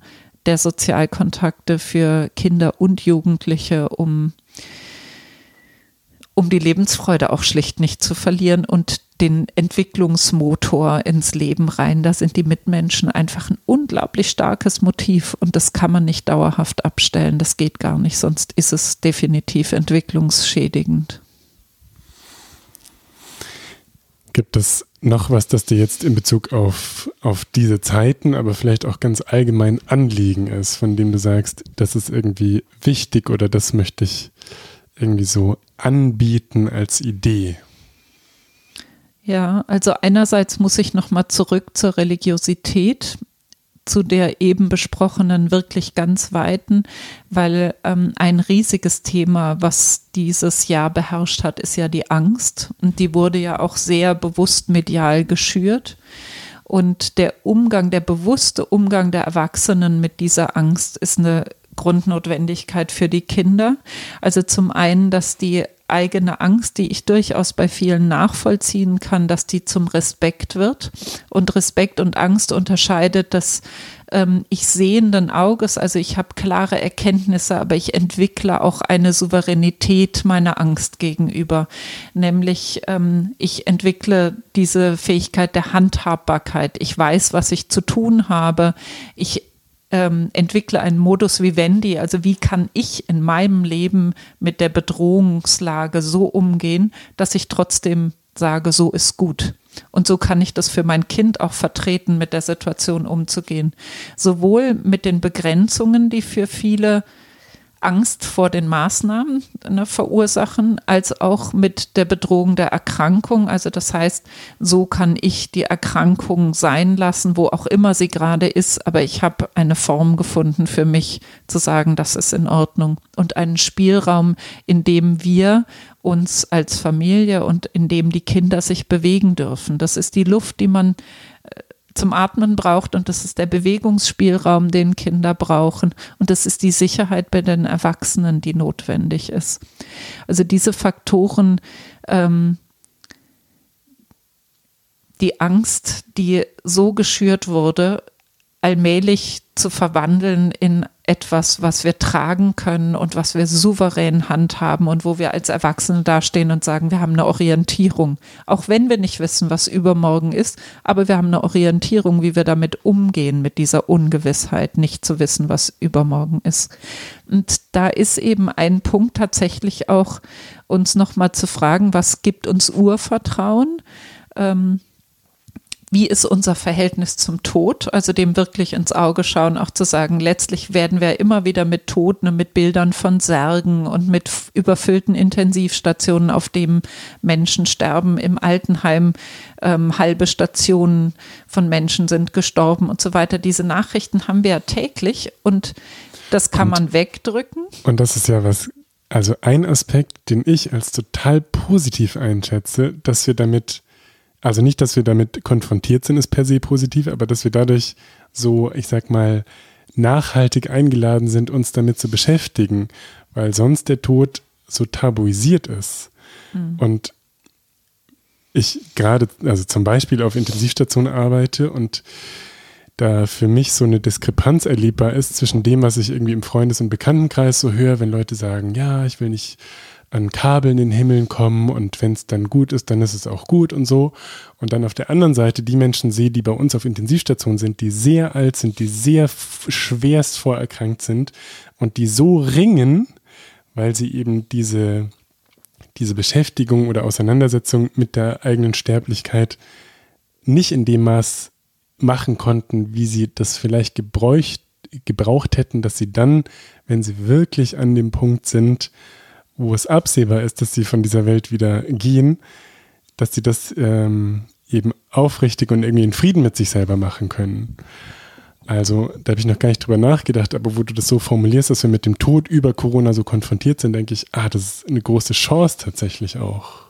der Sozialkontakte für Kinder und Jugendliche, um, um die Lebensfreude auch schlicht nicht zu verlieren und den Entwicklungsmotor ins Leben rein. Da sind die Mitmenschen einfach ein unglaublich starkes Motiv und das kann man nicht dauerhaft abstellen. Das geht gar nicht, sonst ist es definitiv entwicklungsschädigend. Gibt es noch was, das dir jetzt in Bezug auf, auf diese Zeiten, aber vielleicht auch ganz allgemein Anliegen ist, von dem du sagst, das ist irgendwie wichtig oder das möchte ich irgendwie so anbieten als Idee? Ja, also einerseits muss ich nochmal zurück zur Religiosität zu der eben besprochenen wirklich ganz weiten, weil ähm, ein riesiges Thema, was dieses Jahr beherrscht hat, ist ja die Angst. Und die wurde ja auch sehr bewusst medial geschürt. Und der Umgang, der bewusste Umgang der Erwachsenen mit dieser Angst ist eine Grundnotwendigkeit für die Kinder. Also zum einen, dass die eigene Angst, die ich durchaus bei vielen nachvollziehen kann, dass die zum Respekt wird. Und Respekt und Angst unterscheidet das ähm, ich sehenden Auges, also ich habe klare Erkenntnisse, aber ich entwickle auch eine Souveränität meiner Angst gegenüber. Nämlich ähm, ich entwickle diese Fähigkeit der Handhabbarkeit. Ich weiß, was ich zu tun habe. Ich ähm, entwickle einen Modus vivendi, also wie kann ich in meinem Leben mit der Bedrohungslage so umgehen, dass ich trotzdem sage, so ist gut. Und so kann ich das für mein Kind auch vertreten, mit der Situation umzugehen. Sowohl mit den Begrenzungen, die für viele Angst vor den Maßnahmen ne, verursachen, als auch mit der Bedrohung der Erkrankung. Also das heißt, so kann ich die Erkrankung sein lassen, wo auch immer sie gerade ist, aber ich habe eine Form gefunden für mich zu sagen, das ist in Ordnung und einen Spielraum, in dem wir uns als Familie und in dem die Kinder sich bewegen dürfen. Das ist die Luft, die man zum Atmen braucht und das ist der Bewegungsspielraum, den Kinder brauchen und das ist die Sicherheit bei den Erwachsenen, die notwendig ist. Also diese Faktoren, ähm, die Angst, die so geschürt wurde, allmählich zu verwandeln in etwas, was wir tragen können und was wir souverän handhaben und wo wir als Erwachsene dastehen und sagen, wir haben eine Orientierung. Auch wenn wir nicht wissen, was übermorgen ist, aber wir haben eine Orientierung, wie wir damit umgehen, mit dieser Ungewissheit, nicht zu wissen, was übermorgen ist. Und da ist eben ein Punkt tatsächlich auch, uns nochmal zu fragen, was gibt uns Urvertrauen? Ähm, wie ist unser Verhältnis zum Tod, also dem wirklich ins Auge schauen, auch zu sagen, letztlich werden wir immer wieder mit Toten und mit Bildern von Särgen und mit überfüllten Intensivstationen, auf denen Menschen sterben, im Altenheim ähm, halbe Stationen von Menschen sind gestorben und so weiter. Diese Nachrichten haben wir ja täglich und das kann und, man wegdrücken. Und das ist ja was, also ein Aspekt, den ich als total positiv einschätze, dass wir damit also nicht, dass wir damit konfrontiert sind, ist per se positiv, aber dass wir dadurch so, ich sag mal, nachhaltig eingeladen sind, uns damit zu beschäftigen, weil sonst der Tod so tabuisiert ist. Mhm. Und ich gerade, also zum Beispiel auf Intensivstationen arbeite und da für mich so eine Diskrepanz erlebbar ist zwischen dem, was ich irgendwie im Freundes- und Bekanntenkreis so höre, wenn Leute sagen, ja, ich will nicht an Kabeln in den Himmel kommen und wenn es dann gut ist, dann ist es auch gut und so. Und dann auf der anderen Seite die Menschen sehe, die bei uns auf Intensivstationen sind, die sehr alt sind, die sehr schwerst vorerkrankt sind und die so ringen, weil sie eben diese, diese Beschäftigung oder Auseinandersetzung mit der eigenen Sterblichkeit nicht in dem Maß machen konnten, wie sie das vielleicht gebräucht, gebraucht hätten, dass sie dann, wenn sie wirklich an dem Punkt sind, wo es absehbar ist, dass sie von dieser Welt wieder gehen, dass sie das ähm, eben aufrichtig und irgendwie in Frieden mit sich selber machen können. Also, da habe ich noch gar nicht drüber nachgedacht, aber wo du das so formulierst, dass wir mit dem Tod über Corona so konfrontiert sind, denke ich, ah, das ist eine große Chance tatsächlich auch.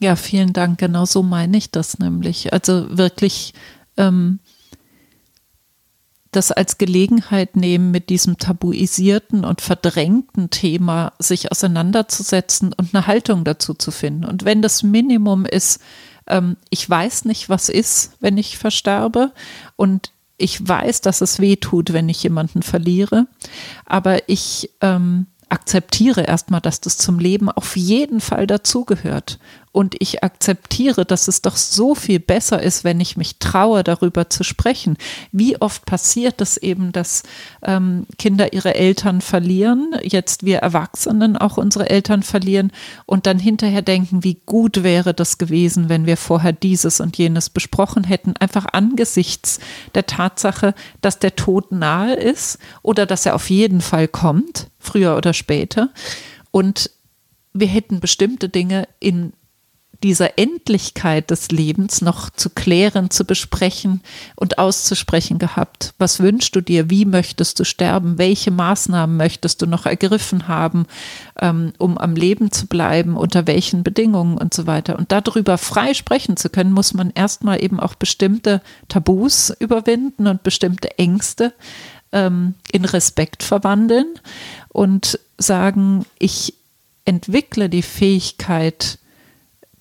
Ja, vielen Dank. Genau so meine ich das nämlich. Also wirklich ähm, das als Gelegenheit nehmen, mit diesem tabuisierten und verdrängten Thema sich auseinanderzusetzen und eine Haltung dazu zu finden. Und wenn das Minimum ist, ähm, ich weiß nicht, was ist, wenn ich versterbe und ich weiß, dass es weh tut, wenn ich jemanden verliere, aber ich ähm, akzeptiere erstmal, dass das zum Leben auf jeden Fall dazugehört und ich akzeptiere, dass es doch so viel besser ist, wenn ich mich traue, darüber zu sprechen. Wie oft passiert es eben, dass ähm, Kinder ihre Eltern verlieren, jetzt wir Erwachsenen auch unsere Eltern verlieren und dann hinterher denken, wie gut wäre das gewesen, wenn wir vorher dieses und jenes besprochen hätten, einfach angesichts der Tatsache, dass der Tod nahe ist oder dass er auf jeden Fall kommt, früher oder später. Und wir hätten bestimmte Dinge in dieser Endlichkeit des Lebens noch zu klären, zu besprechen und auszusprechen gehabt. Was wünschst du dir? Wie möchtest du sterben? Welche Maßnahmen möchtest du noch ergriffen haben, ähm, um am Leben zu bleiben? Unter welchen Bedingungen und so weiter? Und darüber frei sprechen zu können, muss man erstmal eben auch bestimmte Tabus überwinden und bestimmte Ängste ähm, in Respekt verwandeln und sagen, ich entwickle die Fähigkeit,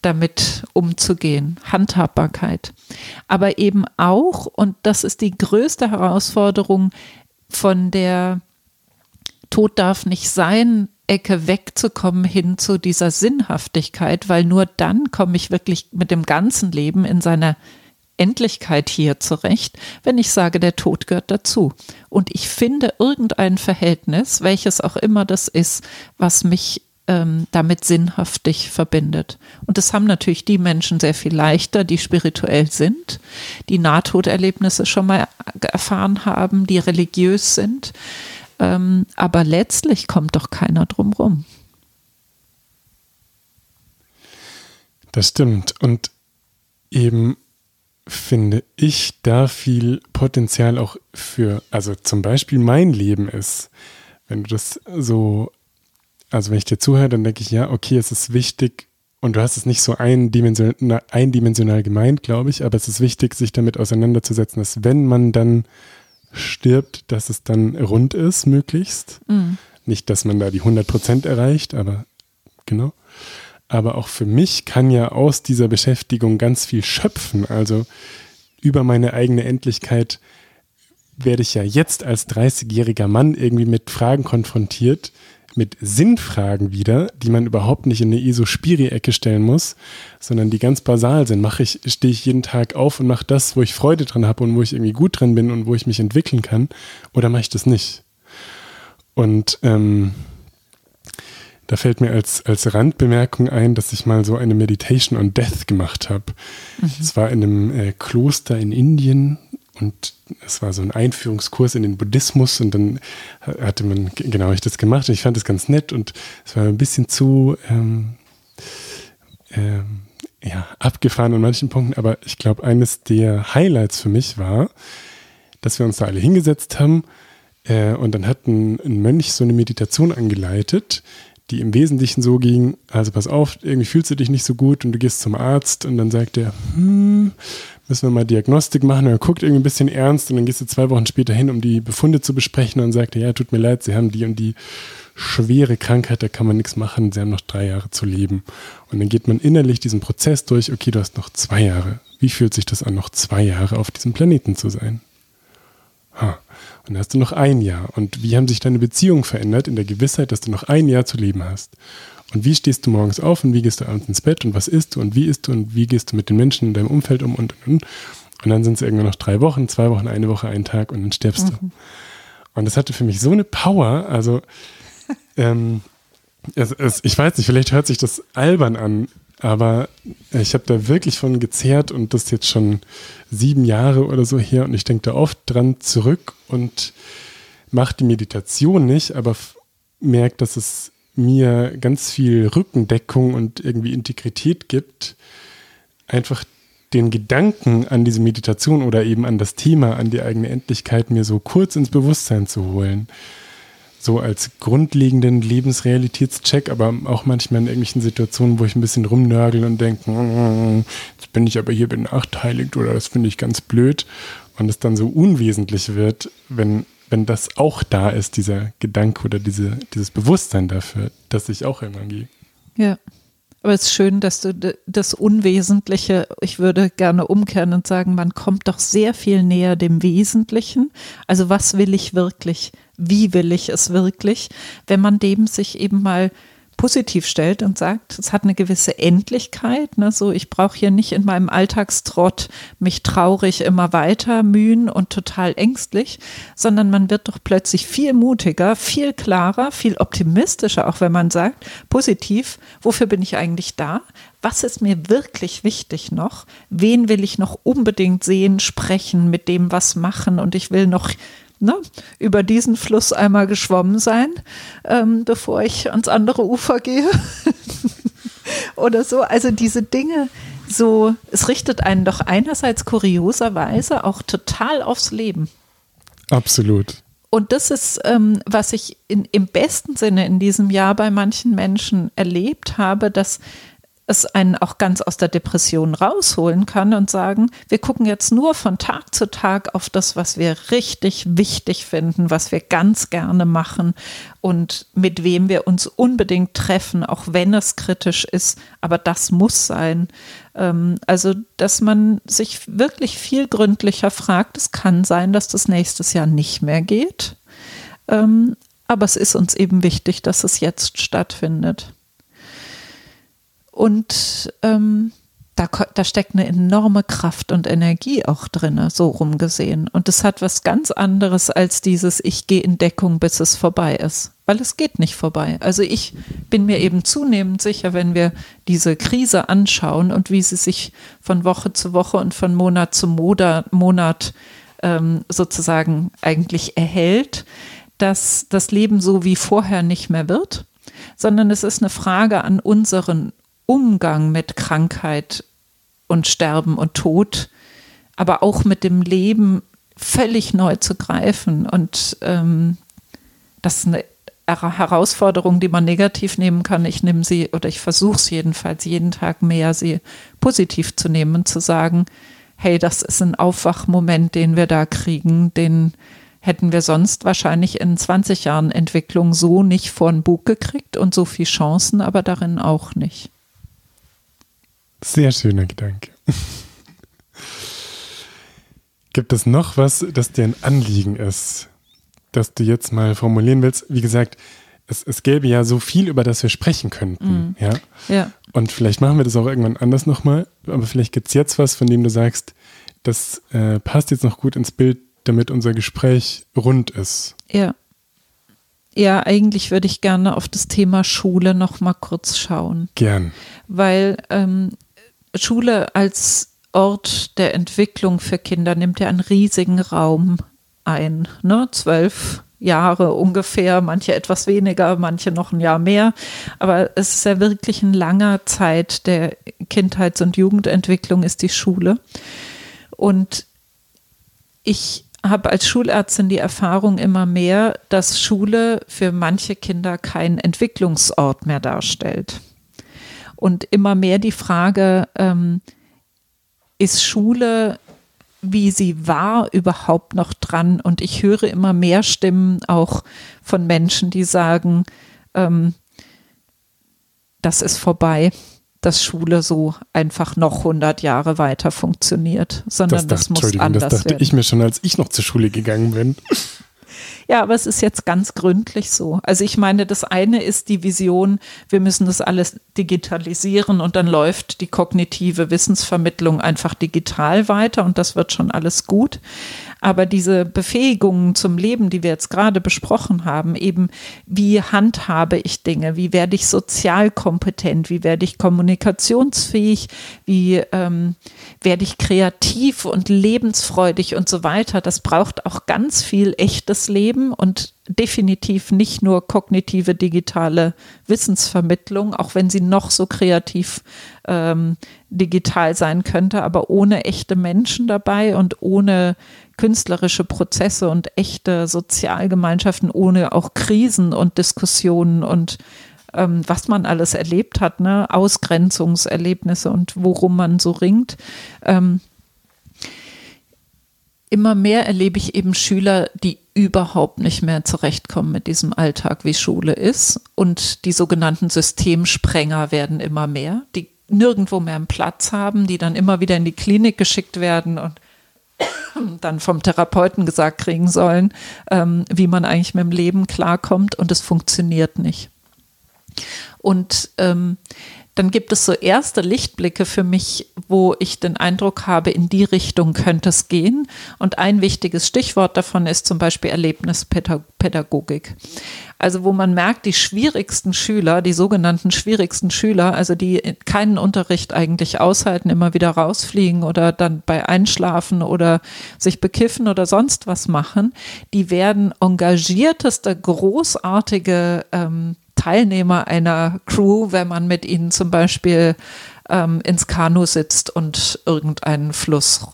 damit umzugehen, Handhabbarkeit. Aber eben auch, und das ist die größte Herausforderung, von der Tod darf nicht sein, Ecke wegzukommen hin zu dieser Sinnhaftigkeit, weil nur dann komme ich wirklich mit dem ganzen Leben in seiner Endlichkeit hier zurecht, wenn ich sage, der Tod gehört dazu. Und ich finde irgendein Verhältnis, welches auch immer das ist, was mich ähm, damit sinnhaftig verbindet. Und das haben natürlich die Menschen sehr viel leichter, die spirituell sind, die Nahtoderlebnisse schon mal erfahren haben, die religiös sind. Ähm, aber letztlich kommt doch keiner drum rum. Das stimmt. Und eben finde ich da viel Potenzial auch für, also zum Beispiel mein Leben ist, wenn du das so also wenn ich dir zuhöre, dann denke ich, ja, okay, es ist wichtig, und du hast es nicht so eindimensional, eindimensional gemeint, glaube ich, aber es ist wichtig, sich damit auseinanderzusetzen, dass wenn man dann stirbt, dass es dann rund ist, möglichst. Mhm. Nicht, dass man da die 100 Prozent erreicht, aber genau. Aber auch für mich kann ja aus dieser Beschäftigung ganz viel schöpfen. Also über meine eigene Endlichkeit werde ich ja jetzt als 30-jähriger Mann irgendwie mit Fragen konfrontiert, mit Sinnfragen wieder, die man überhaupt nicht in eine ISO-Spiri-Ecke stellen muss, sondern die ganz basal sind. Mache ich, stehe ich jeden Tag auf und mache das, wo ich Freude dran habe und wo ich irgendwie gut dran bin und wo ich mich entwickeln kann, oder mache ich das nicht? Und ähm, Da fällt mir als, als Randbemerkung ein, dass ich mal so eine Meditation on Death gemacht habe. Es mhm. war in einem äh, Kloster in Indien und es war so ein Einführungskurs in den Buddhismus und dann hatte man, genau, ich das gemacht und ich fand das ganz nett und es war ein bisschen zu ähm, ähm, ja, abgefahren an manchen Punkten, aber ich glaube, eines der Highlights für mich war, dass wir uns da alle hingesetzt haben äh, und dann hat ein, ein Mönch so eine Meditation angeleitet, die im Wesentlichen so ging, also pass auf, irgendwie fühlst du dich nicht so gut und du gehst zum Arzt und dann sagt er, hm, müssen wir mal Diagnostik machen. Er guckt irgendwie ein bisschen ernst und dann gehst du zwei Wochen später hin, um die Befunde zu besprechen und sagt, ja, tut mir leid, sie haben die und die schwere Krankheit, da kann man nichts machen, sie haben noch drei Jahre zu leben. Und dann geht man innerlich diesen Prozess durch, okay, du hast noch zwei Jahre. Wie fühlt sich das an, noch zwei Jahre auf diesem Planeten zu sein? Ha. Und dann hast du noch ein Jahr. Und wie haben sich deine Beziehungen verändert in der Gewissheit, dass du noch ein Jahr zu leben hast? Und wie stehst du morgens auf und wie gehst du abends ins Bett und was isst du und wie isst du und wie gehst du mit den Menschen in deinem Umfeld um und und und. Und dann sind es irgendwann noch drei Wochen, zwei Wochen, eine Woche, ein Tag und dann stirbst mhm. du. Und das hatte für mich so eine Power. Also, ähm, es, es, ich weiß nicht, vielleicht hört sich das albern an, aber ich habe da wirklich von gezehrt und das jetzt schon sieben Jahre oder so her und ich denke da oft dran zurück und mache die Meditation nicht, aber merke, dass es mir ganz viel Rückendeckung und irgendwie Integrität gibt, einfach den Gedanken an diese Meditation oder eben an das Thema, an die eigene Endlichkeit mir so kurz ins Bewusstsein zu holen. So als grundlegenden Lebensrealitätscheck, aber auch manchmal in irgendwelchen Situationen, wo ich ein bisschen rumnörgel und denke, hm, jetzt bin ich aber hier benachteiligt oder das finde ich ganz blöd. Und es dann so unwesentlich wird, wenn wenn das auch da ist, dieser Gedanke oder diese, dieses Bewusstsein dafür, dass ich auch irgendwann gehe. Ja. Aber es ist schön, dass du das Unwesentliche, ich würde gerne umkehren und sagen, man kommt doch sehr viel näher dem Wesentlichen. Also was will ich wirklich? Wie will ich es wirklich? Wenn man dem sich eben mal positiv stellt und sagt, es hat eine gewisse Endlichkeit. Ne? So, ich brauche hier nicht in meinem Alltagstrott mich traurig immer weiter mühen und total ängstlich, sondern man wird doch plötzlich viel mutiger, viel klarer, viel optimistischer, auch wenn man sagt, positiv, wofür bin ich eigentlich da? Was ist mir wirklich wichtig noch? Wen will ich noch unbedingt sehen, sprechen, mit dem was machen? Und ich will noch ne, über diesen Fluss einmal geschwommen sein, ähm, bevor ich ans andere Ufer gehe. Oder so. Also diese Dinge, so, es richtet einen doch einerseits kurioserweise auch total aufs Leben. Absolut. Und das ist, ähm, was ich in, im besten Sinne in diesem Jahr bei manchen Menschen erlebt habe, dass es einen auch ganz aus der Depression rausholen kann und sagen, wir gucken jetzt nur von Tag zu Tag auf das, was wir richtig wichtig finden, was wir ganz gerne machen und mit wem wir uns unbedingt treffen, auch wenn es kritisch ist, aber das muss sein. Ähm, also, dass man sich wirklich viel gründlicher fragt, es kann sein, dass das nächstes Jahr nicht mehr geht, ähm, aber es ist uns eben wichtig, dass es jetzt stattfindet. Und ähm, da, da, steckt eine enorme Kraft und Energie auch drin, so rumgesehen. Und es hat was ganz anderes als dieses, ich gehe in Deckung, bis es vorbei ist. Weil es geht nicht vorbei. Also ich bin mir eben zunehmend sicher, wenn wir diese Krise anschauen und wie sie sich von Woche zu Woche und von Monat zu Monat ähm, sozusagen eigentlich erhält, dass das Leben so wie vorher nicht mehr wird, sondern es ist eine Frage an unseren Umgang mit Krankheit und Sterben und Tod, aber auch mit dem Leben völlig neu zu greifen. Und ähm, das ist eine Herausforderung, die man negativ nehmen kann. Ich nehme sie oder ich versuche es jedenfalls jeden Tag mehr, sie positiv zu nehmen und zu sagen, hey, das ist ein Aufwachmoment, den wir da kriegen, den hätten wir sonst wahrscheinlich in 20 Jahren Entwicklung so nicht vor den Bug gekriegt und so viele Chancen, aber darin auch nicht. Sehr schöner Gedanke. Gibt es noch was, das dir ein Anliegen ist, das du jetzt mal formulieren willst? Wie gesagt, es, es gäbe ja so viel, über das wir sprechen könnten. Mm. Ja? ja. Und vielleicht machen wir das auch irgendwann anders nochmal, aber vielleicht gibt es jetzt was, von dem du sagst, das äh, passt jetzt noch gut ins Bild, damit unser Gespräch rund ist. Ja. ja, eigentlich würde ich gerne auf das Thema Schule noch mal kurz schauen. Gern. Weil ähm, Schule als Ort der Entwicklung für Kinder nimmt ja einen riesigen Raum ein. Ne? Zwölf Jahre ungefähr, manche etwas weniger, manche noch ein Jahr mehr. Aber es ist ja wirklich ein langer Zeit der Kindheits- und Jugendentwicklung ist die Schule. Und ich habe als Schulärztin die Erfahrung immer mehr, dass Schule für manche Kinder kein Entwicklungsort mehr darstellt. Und immer mehr die Frage, ähm, ist Schule wie sie war, überhaupt noch dran. Und ich höre immer mehr Stimmen auch von Menschen, die sagen, ähm, das ist vorbei, dass Schule so einfach noch 100 Jahre weiter funktioniert, sondern das, das, muss anders das dachte werden. ich mir schon, als ich noch zur Schule gegangen bin. Ja, aber es ist jetzt ganz gründlich so. Also ich meine, das eine ist die Vision, wir müssen das alles digitalisieren und dann läuft die kognitive Wissensvermittlung einfach digital weiter und das wird schon alles gut. Aber diese Befähigungen zum Leben, die wir jetzt gerade besprochen haben, eben wie handhabe ich Dinge, wie werde ich sozial kompetent, wie werde ich kommunikationsfähig, wie ähm, werde ich kreativ und lebensfreudig und so weiter, das braucht auch ganz viel echtes Leben und definitiv nicht nur kognitive digitale Wissensvermittlung, auch wenn sie noch so kreativ ähm, digital sein könnte, aber ohne echte Menschen dabei und ohne künstlerische Prozesse und echte Sozialgemeinschaften, ohne auch Krisen und Diskussionen und ähm, was man alles erlebt hat, ne? Ausgrenzungserlebnisse und worum man so ringt. Ähm, immer mehr erlebe ich eben Schüler, die überhaupt nicht mehr zurechtkommen mit diesem Alltag, wie Schule ist. Und die sogenannten Systemsprenger werden immer mehr, die nirgendwo mehr einen Platz haben, die dann immer wieder in die Klinik geschickt werden und dann vom Therapeuten gesagt kriegen sollen, ähm, wie man eigentlich mit dem Leben klarkommt und es funktioniert nicht. Und ähm, dann gibt es so erste Lichtblicke für mich, wo ich den Eindruck habe, in die Richtung könnte es gehen. Und ein wichtiges Stichwort davon ist zum Beispiel Erlebnispädagogik. Also wo man merkt, die schwierigsten Schüler, die sogenannten schwierigsten Schüler, also die keinen Unterricht eigentlich aushalten, immer wieder rausfliegen oder dann bei Einschlafen oder sich bekiffen oder sonst was machen, die werden engagierteste, großartige ähm, Teilnehmer einer Crew, wenn man mit ihnen zum Beispiel ähm, ins Kanu sitzt und irgendeinen Fluss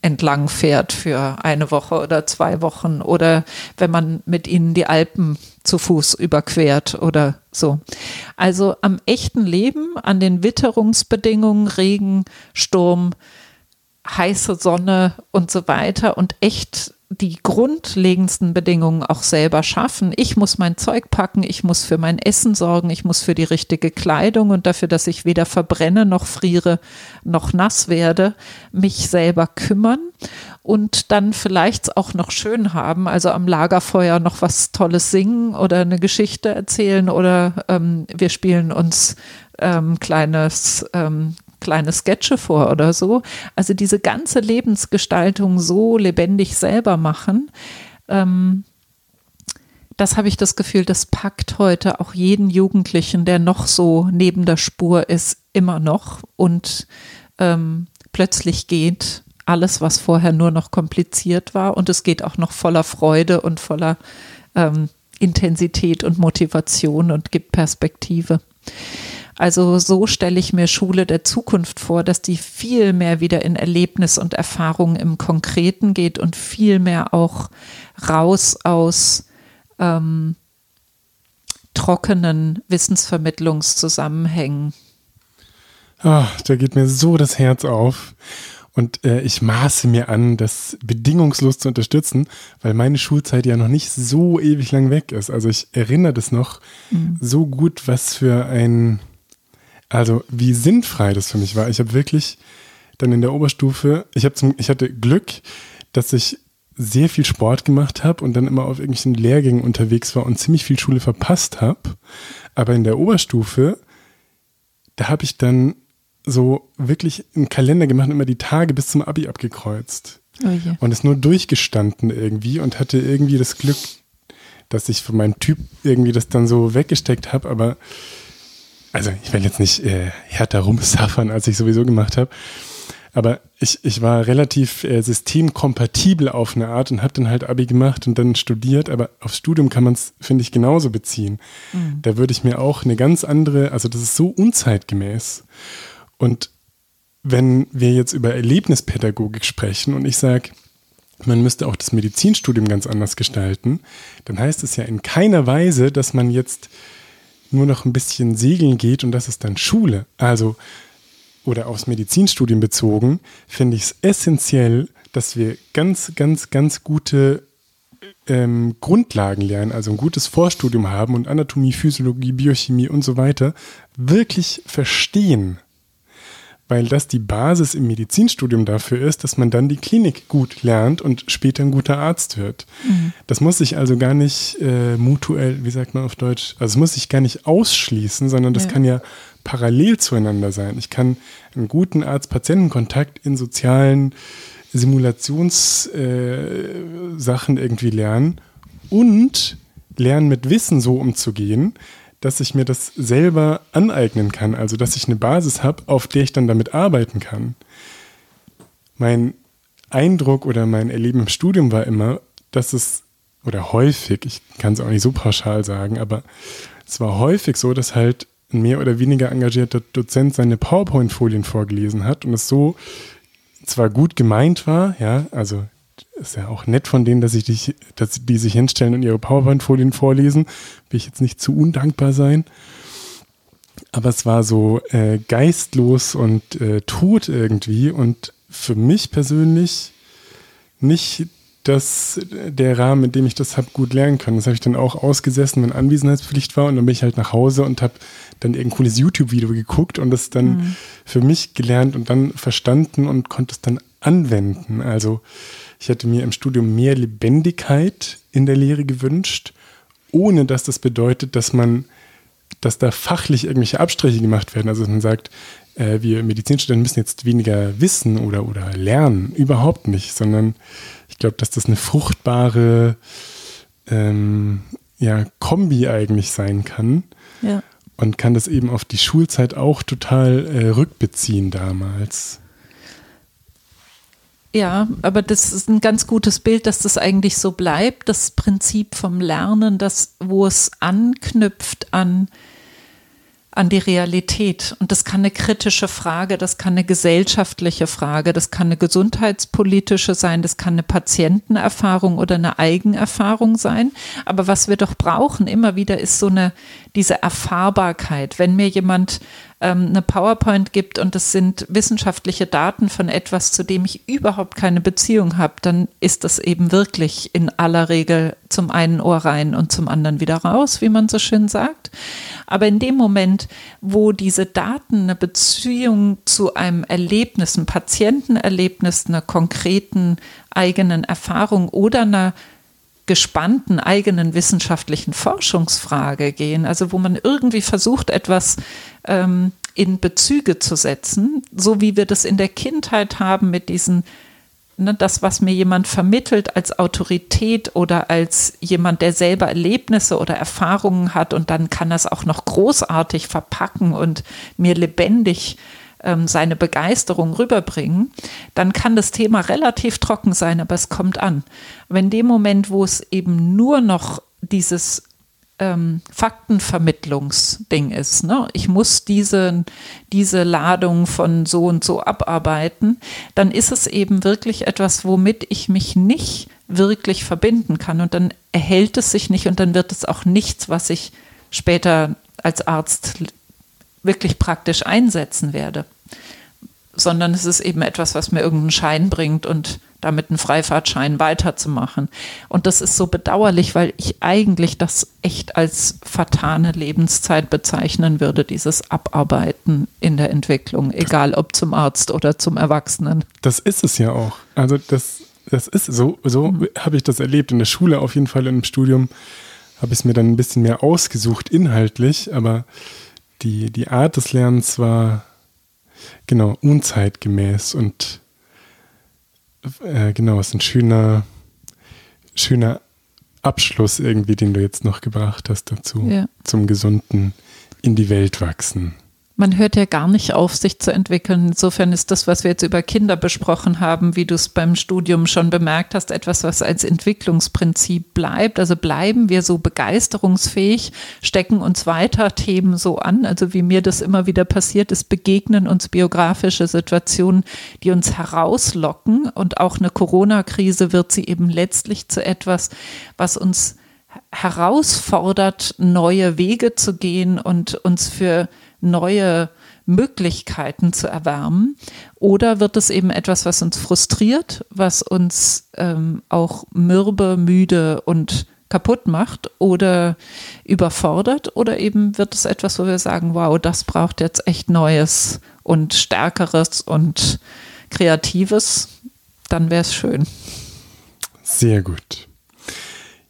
entlang fährt für eine Woche oder zwei Wochen oder wenn man mit ihnen die Alpen zu Fuß überquert oder so. Also am echten Leben, an den Witterungsbedingungen, Regen, Sturm, heiße Sonne und so weiter und echt die grundlegendsten Bedingungen auch selber schaffen. Ich muss mein Zeug packen, ich muss für mein Essen sorgen, ich muss für die richtige Kleidung und dafür, dass ich weder verbrenne noch friere noch nass werde, mich selber kümmern und dann vielleicht auch noch schön haben, also am Lagerfeuer noch was Tolles singen oder eine Geschichte erzählen oder ähm, wir spielen uns ähm, kleines ähm, kleine Sketche vor oder so. Also diese ganze Lebensgestaltung so lebendig selber machen. Ähm, das habe ich das Gefühl, das packt heute auch jeden Jugendlichen, der noch so neben der Spur ist, immer noch. Und ähm, plötzlich geht alles, was vorher nur noch kompliziert war. Und es geht auch noch voller Freude und voller ähm, Intensität und Motivation und gibt Perspektive. Also so stelle ich mir Schule der Zukunft vor, dass die viel mehr wieder in Erlebnis und Erfahrung im Konkreten geht und viel mehr auch raus aus ähm, trockenen Wissensvermittlungszusammenhängen. Oh, da geht mir so das Herz auf. Und äh, ich maße mir an, das bedingungslos zu unterstützen, weil meine Schulzeit ja noch nicht so ewig lang weg ist. Also ich erinnere das noch mhm. so gut, was für ein also wie sinnfrei das für mich war. Ich habe wirklich dann in der Oberstufe, ich, hab zum, ich hatte Glück, dass ich sehr viel Sport gemacht habe und dann immer auf irgendwelchen Lehrgängen unterwegs war und ziemlich viel Schule verpasst habe. Aber in der Oberstufe, da habe ich dann so wirklich einen Kalender gemacht und immer die Tage bis zum Abi abgekreuzt. Oh yeah. Und es nur durchgestanden irgendwie und hatte irgendwie das Glück, dass ich von meinem Typ irgendwie das dann so weggesteckt habe, aber also ich will jetzt nicht äh, härter rumsaffern, als ich sowieso gemacht habe. Aber ich, ich war relativ äh, systemkompatibel auf eine Art und habe dann halt Abi gemacht und dann studiert. Aber aufs Studium kann man es, finde ich, genauso beziehen. Mhm. Da würde ich mir auch eine ganz andere, also das ist so unzeitgemäß. Und wenn wir jetzt über Erlebnispädagogik sprechen und ich sage, man müsste auch das Medizinstudium ganz anders gestalten, dann heißt es ja in keiner Weise, dass man jetzt nur noch ein bisschen segeln geht und das ist dann Schule. Also oder aufs Medizinstudium bezogen, finde ich es essentiell, dass wir ganz, ganz, ganz gute ähm, Grundlagen lernen, also ein gutes Vorstudium haben und Anatomie, Physiologie, Biochemie und so weiter wirklich verstehen. Weil das die Basis im Medizinstudium dafür ist, dass man dann die Klinik gut lernt und später ein guter Arzt wird. Mhm. Das muss sich also gar nicht äh, mutuell, wie sagt man auf Deutsch, also es muss sich gar nicht ausschließen, sondern das ja. kann ja parallel zueinander sein. Ich kann einen guten Arzt-Patienten-Kontakt in sozialen Simulationssachen äh, irgendwie lernen und lernen mit Wissen so umzugehen, dass ich mir das selber aneignen kann, also dass ich eine Basis habe, auf der ich dann damit arbeiten kann. Mein Eindruck oder mein Erleben im Studium war immer, dass es, oder häufig, ich kann es auch nicht so pauschal sagen, aber es war häufig so, dass halt ein mehr oder weniger engagierter Dozent seine PowerPoint-Folien vorgelesen hat und es so zwar gut gemeint war, ja, also ist ja auch nett von denen, dass, ich dich, dass die sich hinstellen und ihre PowerPoint-Folien vorlesen, will ich jetzt nicht zu undankbar sein. Aber es war so äh, geistlos und äh, tot irgendwie und für mich persönlich nicht das, der Rahmen, in dem ich das habe gut lernen können. Das habe ich dann auch ausgesessen, wenn Anwesenheitspflicht war und dann bin ich halt nach Hause und habe dann irgendein cooles YouTube-Video geguckt und das dann mhm. für mich gelernt und dann verstanden und konnte es dann anwenden. Also ich hätte mir im Studium mehr Lebendigkeit in der Lehre gewünscht, ohne dass das bedeutet, dass man, dass da fachlich irgendwelche Abstriche gemacht werden. Also man sagt, äh, wir Medizinstudenten müssen jetzt weniger wissen oder, oder lernen. Überhaupt nicht, sondern ich glaube, dass das eine fruchtbare ähm, ja, Kombi eigentlich sein kann. Ja. Und kann das eben auf die Schulzeit auch total äh, rückbeziehen damals. Ja, aber das ist ein ganz gutes Bild, dass das eigentlich so bleibt. Das Prinzip vom Lernen, das, wo es anknüpft an an die Realität. Und das kann eine kritische Frage, das kann eine gesellschaftliche Frage, das kann eine gesundheitspolitische sein, das kann eine Patientenerfahrung oder eine Eigenerfahrung sein. Aber was wir doch brauchen immer wieder ist so eine, diese Erfahrbarkeit. Wenn mir jemand ähm, eine PowerPoint gibt und es sind wissenschaftliche Daten von etwas, zu dem ich überhaupt keine Beziehung habe, dann ist das eben wirklich in aller Regel zum einen Ohr rein und zum anderen wieder raus, wie man so schön sagt. Aber in dem Moment, wo diese Daten eine Beziehung zu einem Erlebnis, einem Patientenerlebnis, einer konkreten eigenen Erfahrung oder einer gespannten eigenen wissenschaftlichen Forschungsfrage gehen, also wo man irgendwie versucht, etwas ähm, in Bezüge zu setzen, so wie wir das in der Kindheit haben mit diesen, ne, das, was mir jemand vermittelt als Autorität oder als jemand, der selber Erlebnisse oder Erfahrungen hat und dann kann das auch noch großartig verpacken und mir lebendig ähm, seine Begeisterung rüberbringen, dann kann das Thema relativ trocken sein, aber es kommt an. In dem Moment, wo es eben nur noch dieses ähm, Faktenvermittlungsding ist. Ne? Ich muss diese, diese Ladung von so und so abarbeiten, dann ist es eben wirklich etwas, womit ich mich nicht wirklich verbinden kann. Und dann erhält es sich nicht und dann wird es auch nichts, was ich später als Arzt wirklich praktisch einsetzen werde. Sondern es ist eben etwas, was mir irgendeinen Schein bringt und damit einen Freifahrtschein weiterzumachen. Und das ist so bedauerlich, weil ich eigentlich das echt als vertane Lebenszeit bezeichnen würde, dieses Abarbeiten in der Entwicklung, egal ob zum Arzt oder zum Erwachsenen. Das ist es ja auch. Also das, das ist so, so mhm. habe ich das erlebt. In der Schule auf jeden Fall, im Studium habe ich es mir dann ein bisschen mehr ausgesucht, inhaltlich, aber die, die Art des Lernens war genau unzeitgemäß und äh, genau, es ist ein schöner, schöner Abschluss irgendwie, den du jetzt noch gebracht hast dazu. Ja. Zum gesunden in die Welt wachsen. Man hört ja gar nicht auf, sich zu entwickeln. Insofern ist das, was wir jetzt über Kinder besprochen haben, wie du es beim Studium schon bemerkt hast, etwas, was als Entwicklungsprinzip bleibt. Also bleiben wir so begeisterungsfähig, stecken uns weiter Themen so an. Also wie mir das immer wieder passiert ist, begegnen uns biografische Situationen, die uns herauslocken. Und auch eine Corona-Krise wird sie eben letztlich zu etwas, was uns herausfordert, neue Wege zu gehen und uns für neue Möglichkeiten zu erwärmen? Oder wird es eben etwas, was uns frustriert, was uns ähm, auch mürbe, müde und kaputt macht oder überfordert? Oder eben wird es etwas, wo wir sagen, wow, das braucht jetzt echt Neues und Stärkeres und Kreatives? Dann wäre es schön. Sehr gut.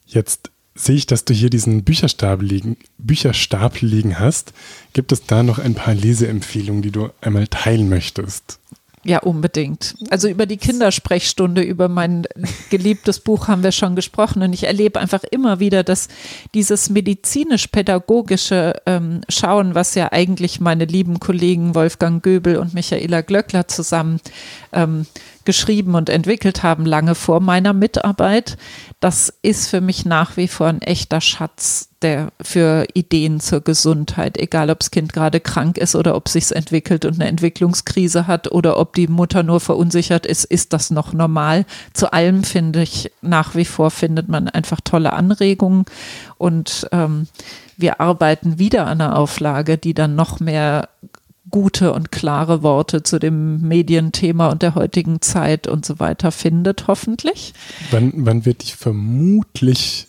Jetzt sehe ich, dass du hier diesen Bücherstapel liegen, Bücherstapel liegen hast. Gibt es da noch ein paar Leseempfehlungen, die du einmal teilen möchtest? Ja, unbedingt. Also über die Kindersprechstunde, über mein geliebtes Buch haben wir schon gesprochen und ich erlebe einfach immer wieder, dass dieses medizinisch-pädagogische ähm, Schauen, was ja eigentlich meine lieben Kollegen Wolfgang Göbel und Michaela Glöckler zusammen ähm, geschrieben und entwickelt haben, lange vor meiner Mitarbeit. Das ist für mich nach wie vor ein echter Schatz der, für Ideen zur Gesundheit, egal ob das Kind gerade krank ist oder ob sich entwickelt und eine Entwicklungskrise hat oder ob die Mutter nur verunsichert ist, ist das noch normal. Zu allem finde ich, nach wie vor findet man einfach tolle Anregungen und ähm, wir arbeiten wieder an einer Auflage, die dann noch mehr gute und klare Worte zu dem Medienthema und der heutigen Zeit und so weiter findet, hoffentlich. Wann, wann wird die vermutlich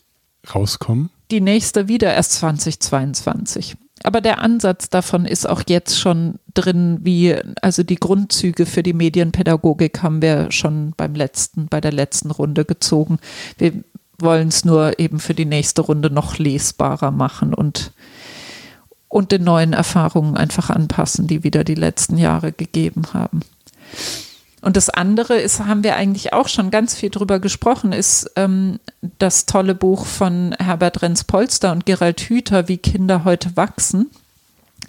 rauskommen? Die nächste wieder erst 2022. Aber der Ansatz davon ist auch jetzt schon drin, wie, also die Grundzüge für die Medienpädagogik haben wir schon beim letzten, bei der letzten Runde gezogen. Wir wollen es nur eben für die nächste Runde noch lesbarer machen und und den neuen Erfahrungen einfach anpassen, die wieder die letzten Jahre gegeben haben. Und das andere ist, haben wir eigentlich auch schon ganz viel drüber gesprochen, ist ähm, das tolle Buch von Herbert Renz-Polster und Gerald Hüther, Wie Kinder heute wachsen.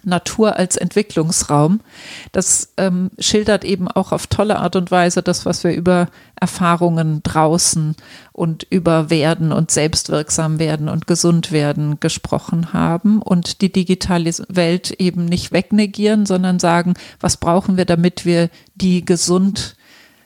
Natur als Entwicklungsraum. Das ähm, schildert eben auch auf tolle Art und Weise das, was wir über Erfahrungen draußen und über Werden und selbstwirksam werden und gesund werden gesprochen haben und die digitale Welt eben nicht wegnegieren, sondern sagen, was brauchen wir, damit wir die gesund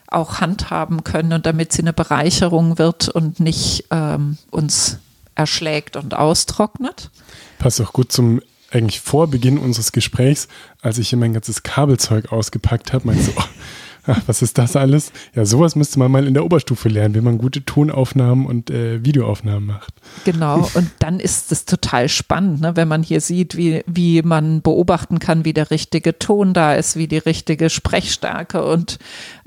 auch handhaben können und damit sie eine Bereicherung wird und nicht ähm, uns erschlägt und austrocknet. Passt auch gut zum eigentlich vor Beginn unseres Gesprächs, als ich hier mein ganzes Kabelzeug ausgepackt habe, meinte so, oh, ach, was ist das alles? Ja, sowas müsste man mal in der Oberstufe lernen, wie man gute Tonaufnahmen und äh, Videoaufnahmen macht. Genau, und dann ist es total spannend, ne, wenn man hier sieht, wie, wie man beobachten kann, wie der richtige Ton da ist, wie die richtige Sprechstärke und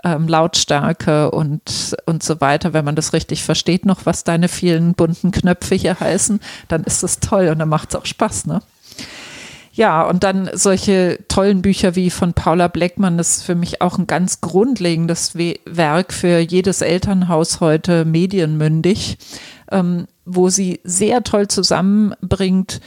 ähm, Lautstärke und, und so weiter. Wenn man das richtig versteht, noch was deine vielen bunten Knöpfe hier heißen, dann ist es toll und dann macht es auch Spaß, ne? Ja, und dann solche tollen Bücher wie von Paula Bleckmann, das ist für mich auch ein ganz grundlegendes Werk für jedes Elternhaus heute medienmündig, ähm, wo sie sehr toll zusammenbringt,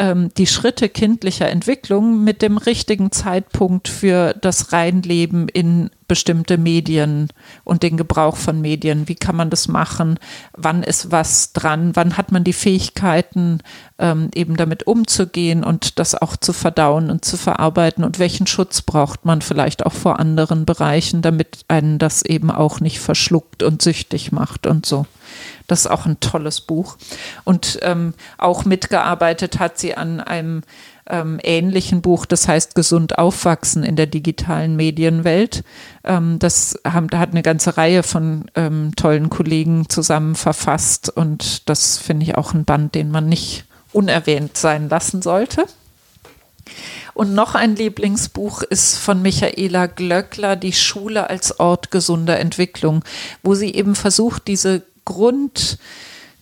ähm, die Schritte kindlicher Entwicklung mit dem richtigen Zeitpunkt für das Reinleben in bestimmte Medien und den Gebrauch von Medien. Wie kann man das machen? Wann ist was dran? Wann hat man die Fähigkeiten, ähm, eben damit umzugehen und das auch zu verdauen und zu verarbeiten? Und welchen Schutz braucht man vielleicht auch vor anderen Bereichen, damit einen das eben auch nicht verschluckt und süchtig macht und so. Das ist auch ein tolles Buch. Und ähm, auch mitgearbeitet hat sie an einem ähm, ähnlichen Buch, das heißt Gesund aufwachsen in der digitalen Medienwelt. Ähm, das haben, da hat eine ganze Reihe von ähm, tollen Kollegen zusammen verfasst und das finde ich auch ein Band, den man nicht unerwähnt sein lassen sollte. Und noch ein Lieblingsbuch ist von Michaela Glöckler, Die Schule als Ort gesunder Entwicklung, wo sie eben versucht, diese Grund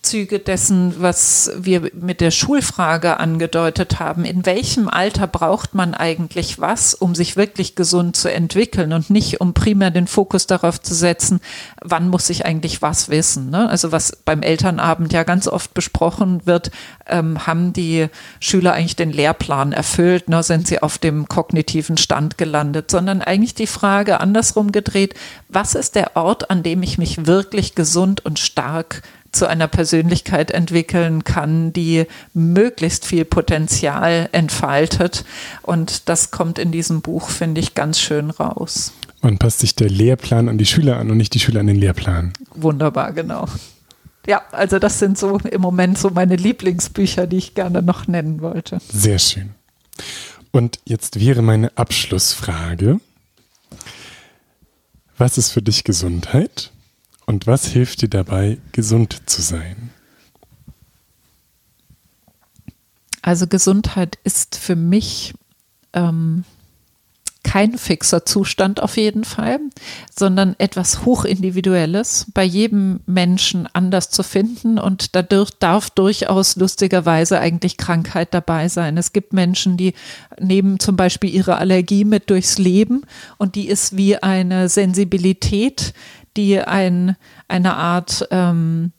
Züge dessen, was wir mit der Schulfrage angedeutet haben. In welchem Alter braucht man eigentlich was, um sich wirklich gesund zu entwickeln und nicht um primär den Fokus darauf zu setzen, wann muss ich eigentlich was wissen. Ne? Also was beim Elternabend ja ganz oft besprochen wird, ähm, haben die Schüler eigentlich den Lehrplan erfüllt, ne? sind sie auf dem kognitiven Stand gelandet, sondern eigentlich die Frage andersrum gedreht, was ist der Ort, an dem ich mich wirklich gesund und stark zu einer Persönlichkeit entwickeln kann, die möglichst viel Potenzial entfaltet. Und das kommt in diesem Buch, finde ich, ganz schön raus. Man passt sich der Lehrplan an die Schüler an und nicht die Schüler an den Lehrplan. Wunderbar, genau. Ja, also das sind so im Moment so meine Lieblingsbücher, die ich gerne noch nennen wollte. Sehr schön. Und jetzt wäre meine Abschlussfrage. Was ist für dich Gesundheit? Und was hilft dir dabei, gesund zu sein? Also Gesundheit ist für mich ähm, kein fixer Zustand auf jeden Fall, sondern etwas hochindividuelles, bei jedem Menschen anders zu finden und da darf durchaus lustigerweise eigentlich Krankheit dabei sein. Es gibt Menschen, die nehmen zum Beispiel ihre Allergie mit durchs Leben und die ist wie eine Sensibilität, die ein, eine Art ähm,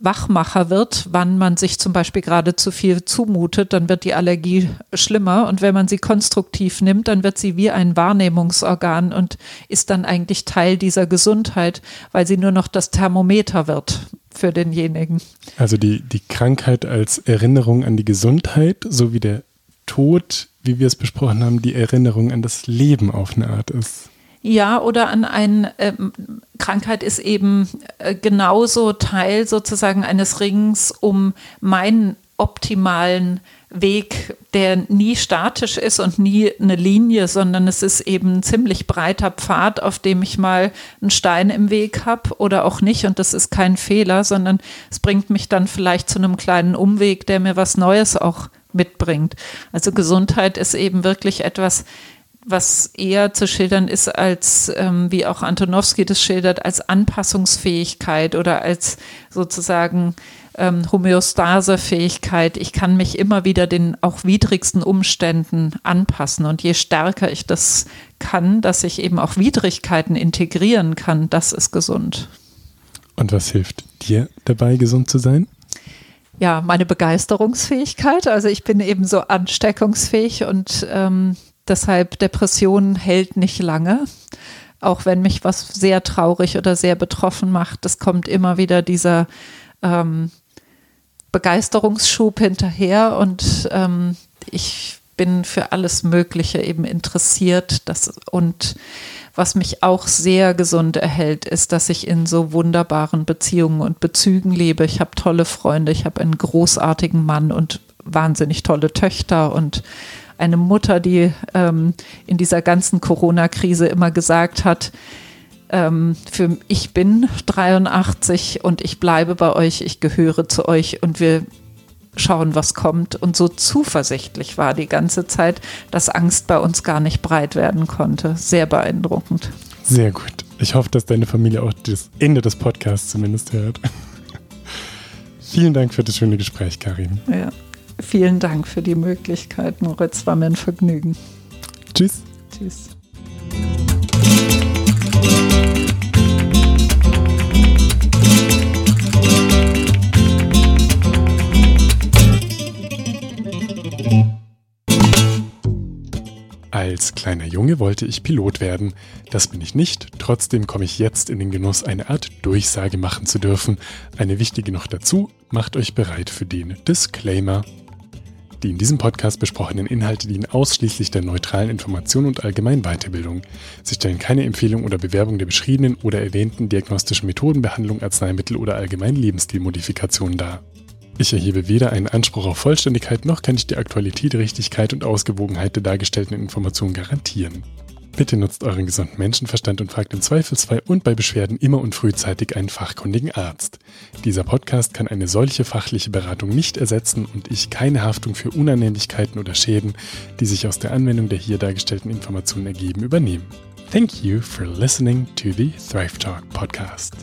Wachmacher wird, wann man sich zum Beispiel gerade zu viel zumutet, dann wird die Allergie schlimmer. Und wenn man sie konstruktiv nimmt, dann wird sie wie ein Wahrnehmungsorgan und ist dann eigentlich Teil dieser Gesundheit, weil sie nur noch das Thermometer wird für denjenigen. Also die, die Krankheit als Erinnerung an die Gesundheit, so wie der Tod, wie wir es besprochen haben, die Erinnerung an das Leben auf eine Art ist. Ja, oder an eine ähm, Krankheit ist eben äh, genauso Teil sozusagen eines Rings um meinen optimalen Weg, der nie statisch ist und nie eine Linie, sondern es ist eben ein ziemlich breiter Pfad, auf dem ich mal einen Stein im Weg habe oder auch nicht. Und das ist kein Fehler, sondern es bringt mich dann vielleicht zu einem kleinen Umweg, der mir was Neues auch mitbringt. Also Gesundheit ist eben wirklich etwas, was eher zu schildern ist als, ähm, wie auch Antonowski das schildert, als Anpassungsfähigkeit oder als sozusagen ähm, Homöostasefähigkeit. Ich kann mich immer wieder den auch widrigsten Umständen anpassen. Und je stärker ich das kann, dass ich eben auch Widrigkeiten integrieren kann, das ist gesund. Und was hilft dir dabei, gesund zu sein? ja, meine Begeisterungsfähigkeit. Also ich bin eben so ansteckungsfähig und ähm, Deshalb Depression hält nicht lange. Auch wenn mich was sehr traurig oder sehr betroffen macht, es kommt immer wieder dieser ähm, Begeisterungsschub hinterher und ähm, ich bin für alles Mögliche eben interessiert. Das, und was mich auch sehr gesund erhält, ist, dass ich in so wunderbaren Beziehungen und Bezügen lebe. Ich habe tolle Freunde, ich habe einen großartigen Mann und wahnsinnig tolle Töchter und eine Mutter, die ähm, in dieser ganzen Corona-Krise immer gesagt hat, ähm, für ich bin 83 und ich bleibe bei euch, ich gehöre zu euch und wir schauen, was kommt. Und so zuversichtlich war die ganze Zeit, dass Angst bei uns gar nicht breit werden konnte. Sehr beeindruckend. Sehr gut. Ich hoffe, dass deine Familie auch das Ende des Podcasts zumindest hört. Vielen Dank für das schöne Gespräch, Karin. Ja. Vielen Dank für die Möglichkeit, Moritz. War mir ein Vergnügen. Tschüss. Tschüss. Als kleiner Junge wollte ich Pilot werden. Das bin ich nicht. Trotzdem komme ich jetzt in den Genuss, eine Art Durchsage machen zu dürfen. Eine wichtige noch dazu. Macht euch bereit für den Disclaimer. Die in diesem Podcast besprochenen Inhalte dienen ausschließlich der neutralen Information und allgemeinen Weiterbildung. Sie stellen keine Empfehlung oder Bewerbung der beschriebenen oder erwähnten diagnostischen Methoden, Behandlung, Arzneimittel oder allgemeinen Lebensstilmodifikationen dar. Ich erhebe weder einen Anspruch auf Vollständigkeit noch kann ich die Aktualität, Richtigkeit und Ausgewogenheit der dargestellten Informationen garantieren. Bitte nutzt euren gesunden Menschenverstand und fragt im Zweifelsfall und bei Beschwerden immer und frühzeitig einen fachkundigen Arzt. Dieser Podcast kann eine solche fachliche Beratung nicht ersetzen und ich keine Haftung für Unannehmlichkeiten oder Schäden, die sich aus der Anwendung der hier dargestellten Informationen ergeben, übernehmen. Thank you for listening to the Thrive Talk podcast.